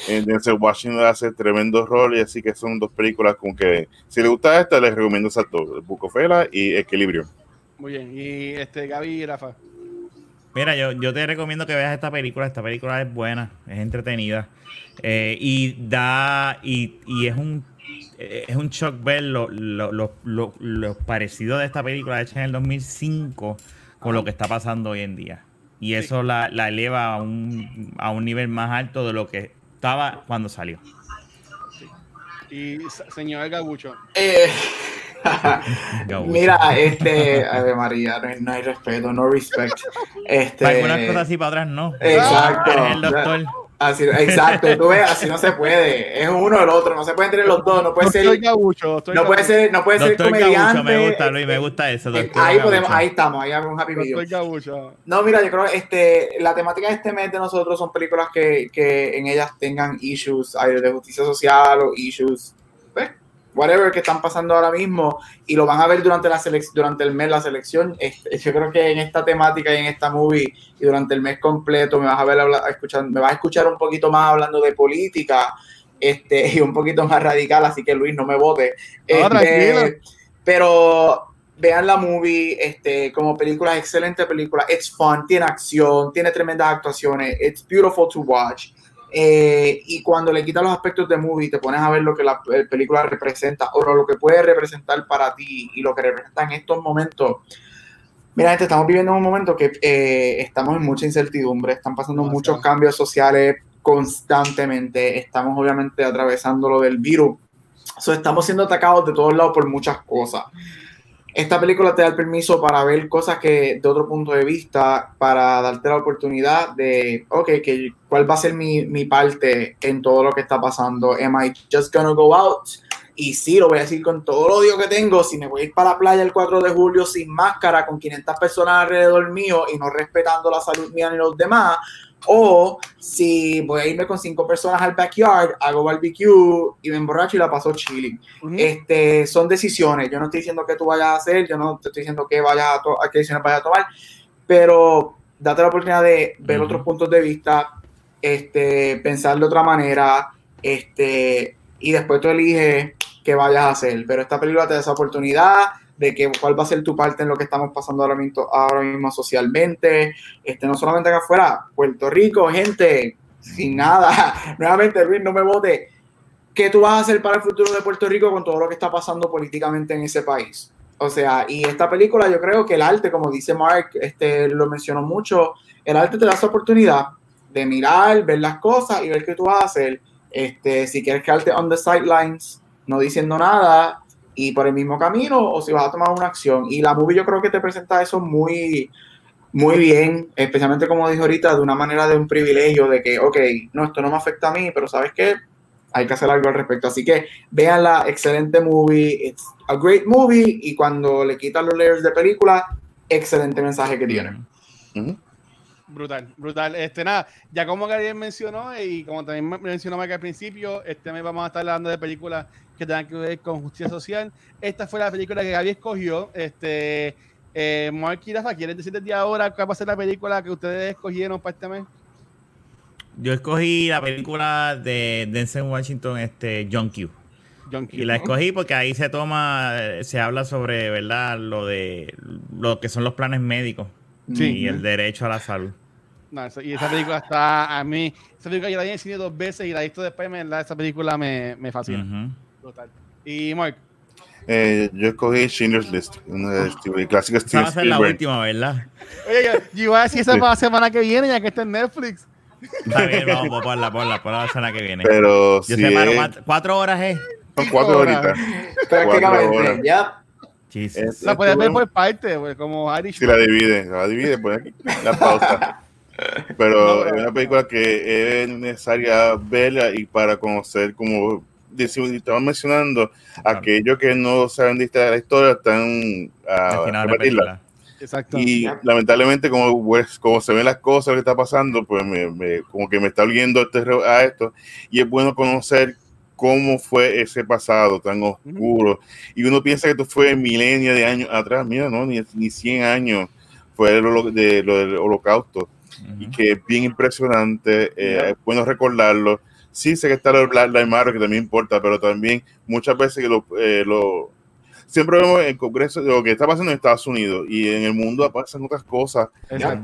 Denzel Washington hace tremendo rol y así que son dos películas con que si les gusta esta les recomiendo esas dos, Bucofela y Equilibrio. Muy bien, y este Gaby y Rafa. Mira, yo, yo te recomiendo que veas esta película. Esta película es buena, es entretenida. Eh, y da. Y, y, es un. Es un shock ver lo, lo, lo, lo, parecido de esta película hecha en el 2005 con lo que está pasando hoy en día. Y eso la, la, eleva a un, a un nivel más alto de lo que estaba cuando salió. Y señor Gabucho. Eh, Mira, este, Ave María, no hay respeto, no respect. Este, para algunas cosas sí, para otras no. Exacto. el doctor. Así, exacto, tú ves, así no se puede. Es uno o el otro, no se puede entre los dos. No puede ser. no puede ser, no puede ser comediante. me gusta, Luis, me gusta eso. Eh, ahí podemos, ahí estamos, ahí hay un happy video. No, mira, yo creo que este, la temática de este mes de nosotros son películas que, que en ellas tengan issues de justicia social o issues whatever que están pasando ahora mismo y lo van a ver durante la durante el mes la selección. Este, yo creo que en esta temática y en esta movie y durante el mes completo me vas a ver a escuchar, me vas a escuchar un poquito más hablando de política este, y un poquito más radical, así que Luis no me vote. Este, pero vean la movie este, como película, excelente película, it's fun, tiene acción, tiene tremendas actuaciones, it's beautiful to watch. Eh, y cuando le quitas los aspectos de movie, te pones a ver lo que la película representa o lo que puede representar para ti y lo que representa en estos momentos. Mira, gente, estamos viviendo un momento que eh, estamos en mucha incertidumbre, están pasando muchos cambios sociales constantemente, estamos obviamente atravesando lo del virus, estamos siendo atacados de todos lados por muchas cosas esta película te da el permiso para ver cosas que de otro punto de vista, para darte la oportunidad de, ok, que, ¿cuál va a ser mi, mi parte en todo lo que está pasando? ¿Am I just gonna go out? Y sí, lo voy a decir con todo el odio que tengo, si me voy a ir para la playa el 4 de julio sin máscara, con 500 personas alrededor mío y no respetando la salud mía ni los demás, o si voy a irme con cinco personas al backyard, hago barbecue y me emborracho y la paso chilling. este, son decisiones. Yo no estoy diciendo que tú vayas a hacer, yo no te estoy diciendo que vayas a, a qué decisiones vayas a tomar, pero date la oportunidad de ver otros puntos de vista, este, pensar de otra manera, este, y después tú eliges qué vayas a hacer. Pero esta película te da esa oportunidad de que cuál va a ser tu parte en lo que estamos pasando ahora mismo, ahora mismo socialmente, este, no solamente acá afuera, Puerto Rico, gente, sin nada, nuevamente Luis, no me vote, ¿qué tú vas a hacer para el futuro de Puerto Rico con todo lo que está pasando políticamente en ese país? O sea, y esta película yo creo que el arte, como dice Mark, este, lo mencionó mucho, el arte te da esa oportunidad de mirar, ver las cosas y ver qué tú vas a hacer. Este, si quieres quedarte on the sidelines, no diciendo nada, y por el mismo camino o si vas a tomar una acción. Y la movie yo creo que te presenta eso muy, muy bien, especialmente como dijo ahorita, de una manera de un privilegio de que, ok, no, esto no me afecta a mí, pero ¿sabes qué? Hay que hacer algo al respecto. Así que véanla, excelente movie, it's a great movie y cuando le quitan los layers de película, excelente mensaje que tiene. Brutal, brutal. Este, nada, ya como Gabriel mencionó y como también mencionó Mike al principio, este mes vamos a estar hablando de películas que tengan que ver con justicia social. Esta fue la película que Gaby escogió. Este, eh, Mark y Rafa, ¿quieren decir desde ahora cuál va a ser la película que ustedes escogieron para este mes? Yo escogí la película de Denzel Washington, este, John Q. John Q. Y la escogí porque ahí se toma, se habla sobre, ¿verdad? Lo de lo que son los planes médicos y el derecho a la salud. No, y esa película está a mí, esa película yo la vi en cine dos veces y la he visto después, me, esa película me, me fascina. Total. Y Mark. Eh, yo escogí Schindler's List, una de Steve, clásicos Esa va a ser la última, ¿verdad? Oye, yo, yo, iba a decir esa para la semana que viene, ya que está en Netflix. Está bien, vamos, ponla, ponla, ponla la semana que viene. Pero yo sé, es... cuatro horas es. Son cuatro horitas. Prácticamente, ya. La puedes ver por parte, pues, como Irish. Si la divide, la divide, pues la pausa. Pero es una película que es necesaria verla y para conocer, como estaban mencionando, aquellos que no saben de esta historia están a repetirla. Exacto. Y lamentablemente, como, pues, como se ven las cosas, lo que está pasando, pues me, como que me está oliendo este, a esto. Y es bueno conocer cómo fue ese pasado tan oscuro. Y uno piensa que esto fue milenios de años atrás, mira, no, ni, ni 100 años fue lo, de, lo del holocausto. Y que es bien impresionante, eh, es bueno recordarlo. Sí sé que está el Black Lives Matter, que también importa, pero también muchas veces que lo, eh, lo siempre vemos en Congreso lo que está pasando en Estados Unidos y en el mundo pasan otras cosas.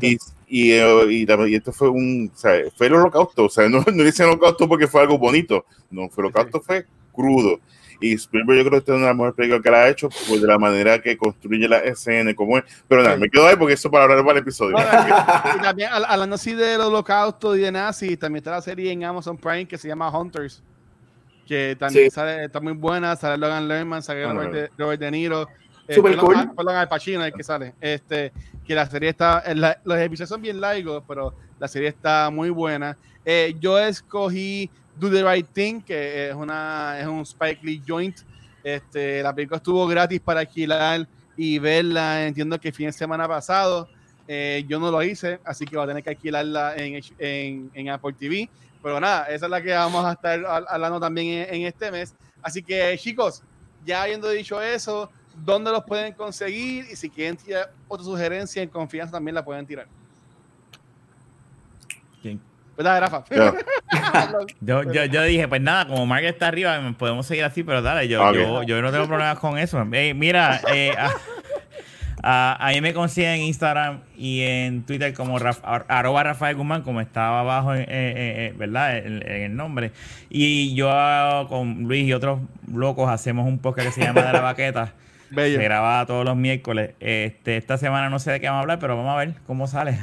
Y, y, eh, y, esto fue un, o sea, fue el holocausto, o sea, no, no dicen holocausto porque fue algo bonito, no, fue el holocausto fue crudo. Y Spielberg yo creo que esta es una de las mejores películas que la ha hecho pues, de la manera que construye la escena, como es. Pero nada, me quedo ahí porque eso para hablar para el episodio. y también, hablando así del holocausto y de nazis, también está la serie en Amazon Prime que se llama Hunters que también sale, está muy buena, sale Logan Lerman, sale Robert, de, Niro. Eh, Super cool. Perdón, Al Pacino el que sale. Este, que la serie está, los episodios son bien largos, pero la serie está muy buena. Eh, yo escogí Do the Right Thing, que es, una, es un Spike Lee joint. Este, la película estuvo gratis para alquilar y verla, entiendo que fin de semana pasado. Eh, yo no lo hice, así que voy a tener que alquilarla en, en, en Apple TV. Pero nada, esa es la que vamos a estar hablando también en, este mes. Así que, chicos, ya habiendo dicho eso, ¿dónde los pueden conseguir? Y si quieren tirar otra sugerencia en confianza, también la pueden tirar. ¿Verdad, Rafa? yo, yo, yo, dije, pues nada, como Mark está arriba, podemos seguir así, pero dale, yo, yo, yo, no tengo problemas con eso. mira, eh, ah, a mí me consiguen en Instagram y en Twitter como arroba Rafael Guzmán, como estaba abajo, ¿verdad? En, el nombre. Y yo con Luis y otros locos hacemos un podcast que se llama De la Baqueta. Se graba todos los miércoles. Este, esta semana no sé de qué vamos a hablar, pero vamos a ver cómo sale.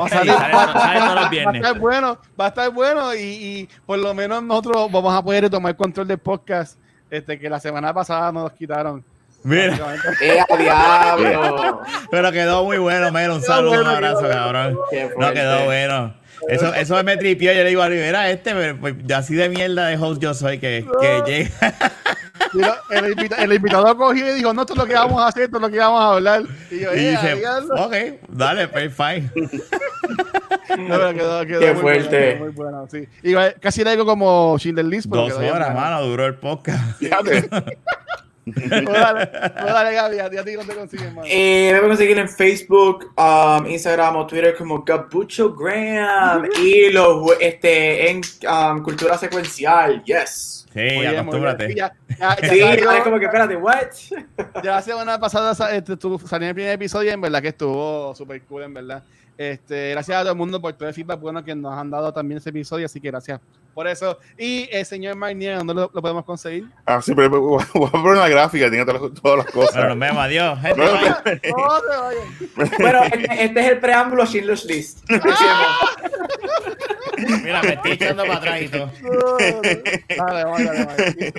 Va a salir, todos los viernes. Va a estar bueno, va a estar bueno y, y, por lo menos nosotros vamos a poder tomar control del podcast este, que la semana pasada nos quitaron. Mira. ¡Eh, diablo! Pero quedó muy bueno, Mero. Un saludo, un abrazo, cabrón. No quedó bueno. Eso, eso me tripió. Yo le digo a Rivera, este, pues, así de mierda de host yo soy que, que llega. el, invitado, el, invitado cogió y dijo, no, esto es lo que vamos a hacer, esto es lo que vamos a hablar. Y yo, y eh, dice, ok, dale, pues fine. No, pero quedó, quedó Qué muy fuerte. Bueno, muy bueno, sí. Y casi algo como Schindler List. Dos horas, mano, duró el podcast. Fíjate. dale, dale, Gaby, a ti no te consiguen más. Eh, me pueden conseguir en Facebook, um, Instagram o Twitter como Gabucho Graham y los, este, en um, Cultura Secuencial, yes. Sí, acostúmbrate. Ya, ya, ya sí, salió, como que espérate, what? ya la semana pasada este, salió el primer episodio y en verdad que estuvo súper cool, en verdad. Este, gracias a todo el mundo por todo el feedback bueno que nos han dado también ese episodio, así que gracias por eso. Y el señor Marnier, ¿dónde lo, podemos conseguir? Ah, sí, pero voy a poner una gráfica, tiene todas, todas las cosas. Bueno, nos vemos, adiós. bueno, este, este es el preámbulo Schindler's List. mira, me estoy echando para atrás y todo. Dale, vale, vale.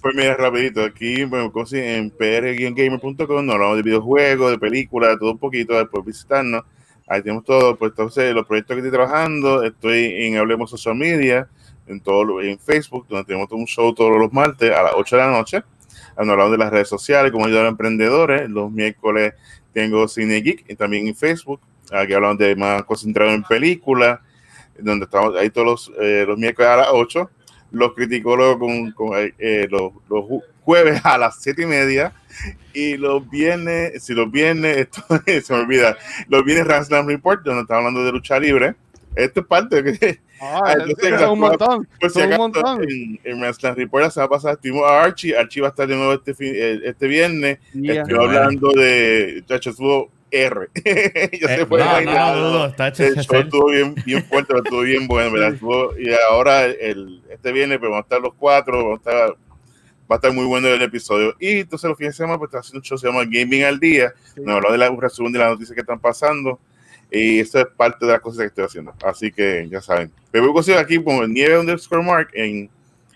Pues mira, rapidito, aquí bueno, en prgamer.com nos hablamos de videojuegos, de películas, de todo un poquito, después visitarnos Ahí tenemos todo. Pues entonces, los proyectos que estoy trabajando, estoy en Hablemos Social Media, en todo en Facebook, donde tenemos un show todos los martes a las 8 de la noche. Hablando de las redes sociales, como ayudar a emprendedores. Los miércoles tengo Cine Geek y también en Facebook. Aquí hablamos de más concentrado en películas, donde estamos ahí todos los, eh, los miércoles a las 8. Los criticólogos con, con eh, los, los jueves a las 7 y media y los viernes, si los viernes, esto se me olvida, los viernes Ranslam Report, donde estamos hablando de lucha libre. Esto es parte de que. Ah, es un montón. Pues, si un montón. En, en Report la semana pasada estuvimos a Archie. Archie va a estar de nuevo este, fin, eh, este viernes. Estoy hablando de. Chacho, estuvo R. Yo eh, fue no, no, no, está hecho, el show estuvo bien, bien fuerte, pero estuvo bien bueno, ¿verdad? Estuvo, y ahora el, este viernes, pues vamos a estar los cuatro, vamos a estar va a estar muy bueno el episodio. Y entonces los fines de semana, pues está haciendo un show se llama Gaming al Día. Nos habla de la resumen de las noticias que están pasando. Y esto es parte de las cosas que estoy haciendo. Así que ya saben. Me voy a conseguir aquí con el nieve underscore mark en,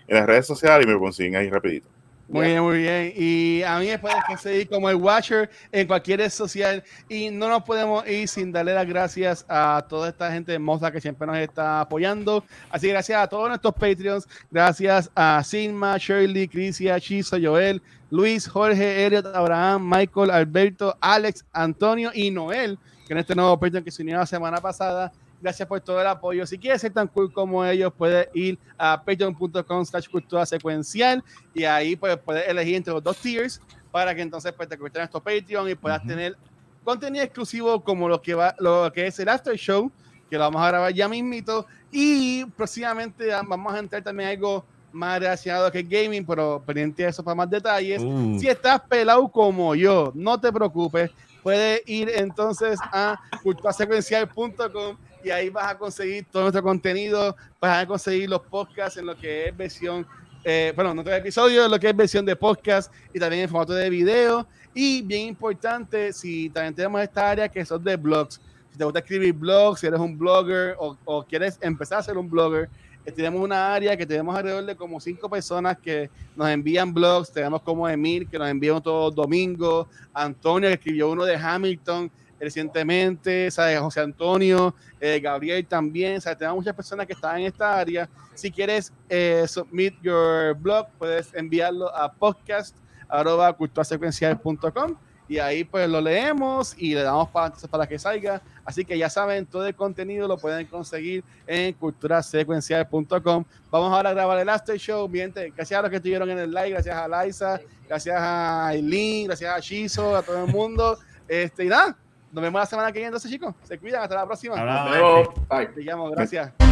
en las redes sociales y me consiguen ahí rapidito. Muy bien, muy bien. Y a mí me puedes conseguir como el Watcher en cualquier red social. Y no nos podemos ir sin darle las gracias a toda esta gente hermosa que siempre nos está apoyando. Así que gracias a todos nuestros Patreons. Gracias a Sigma, Shirley, Crisia, Chiso, Joel, Luis, Jorge, Elliot, Abraham, Michael, Alberto, Alex, Antonio y Noel, que en este nuevo Patreon que se unió la semana pasada. Gracias por todo el apoyo. Si quieres ser tan cool como ellos, puedes ir a patreon.com slash cultura secuencial y ahí pues, puedes elegir entre los dos tiers para que entonces pues, te conviertas en nuestro Patreon y puedas tener contenido exclusivo como lo que, va, lo que es el After Show, que lo vamos a grabar ya mismito. Y próximamente vamos a entrar también algo más relacionado que gaming, pero pendiente de eso para más detalles. Uh. Si estás pelado como yo, no te preocupes, puedes ir entonces a culturasecuencial.com y ahí vas a conseguir todo nuestro contenido, vas a conseguir los podcasts en lo que es versión, eh, bueno, no episodio, en lo que es versión de podcast y también en formato de video. Y bien importante, si también tenemos esta área que son de blogs, si te gusta escribir blogs, si eres un blogger o, o quieres empezar a ser un blogger, eh, tenemos una área que tenemos alrededor de como cinco personas que nos envían blogs. Tenemos como Emil, que nos envía todos los domingos. Antonio, que escribió uno de Hamilton recientemente, ¿sabes? José Antonio, eh, Gabriel también, ¿sabes? Tenemos muchas personas que están en esta área. Si quieres eh, submit your blog, puedes enviarlo a podcast y ahí pues lo leemos y le damos para, para que salga. Así que ya saben, todo el contenido lo pueden conseguir en culturasecuencial.com. Vamos ahora a grabar el After Show. Bien, gracias a los que estuvieron en el live, gracias a Liza, gracias a Eileen, gracias a Shizo, a todo el mundo. Este, y nada, nos vemos la semana que viene entonces, chicos. Se cuidan. Hasta la próxima. Hasta luego. Bye. Te llamo. Gracias.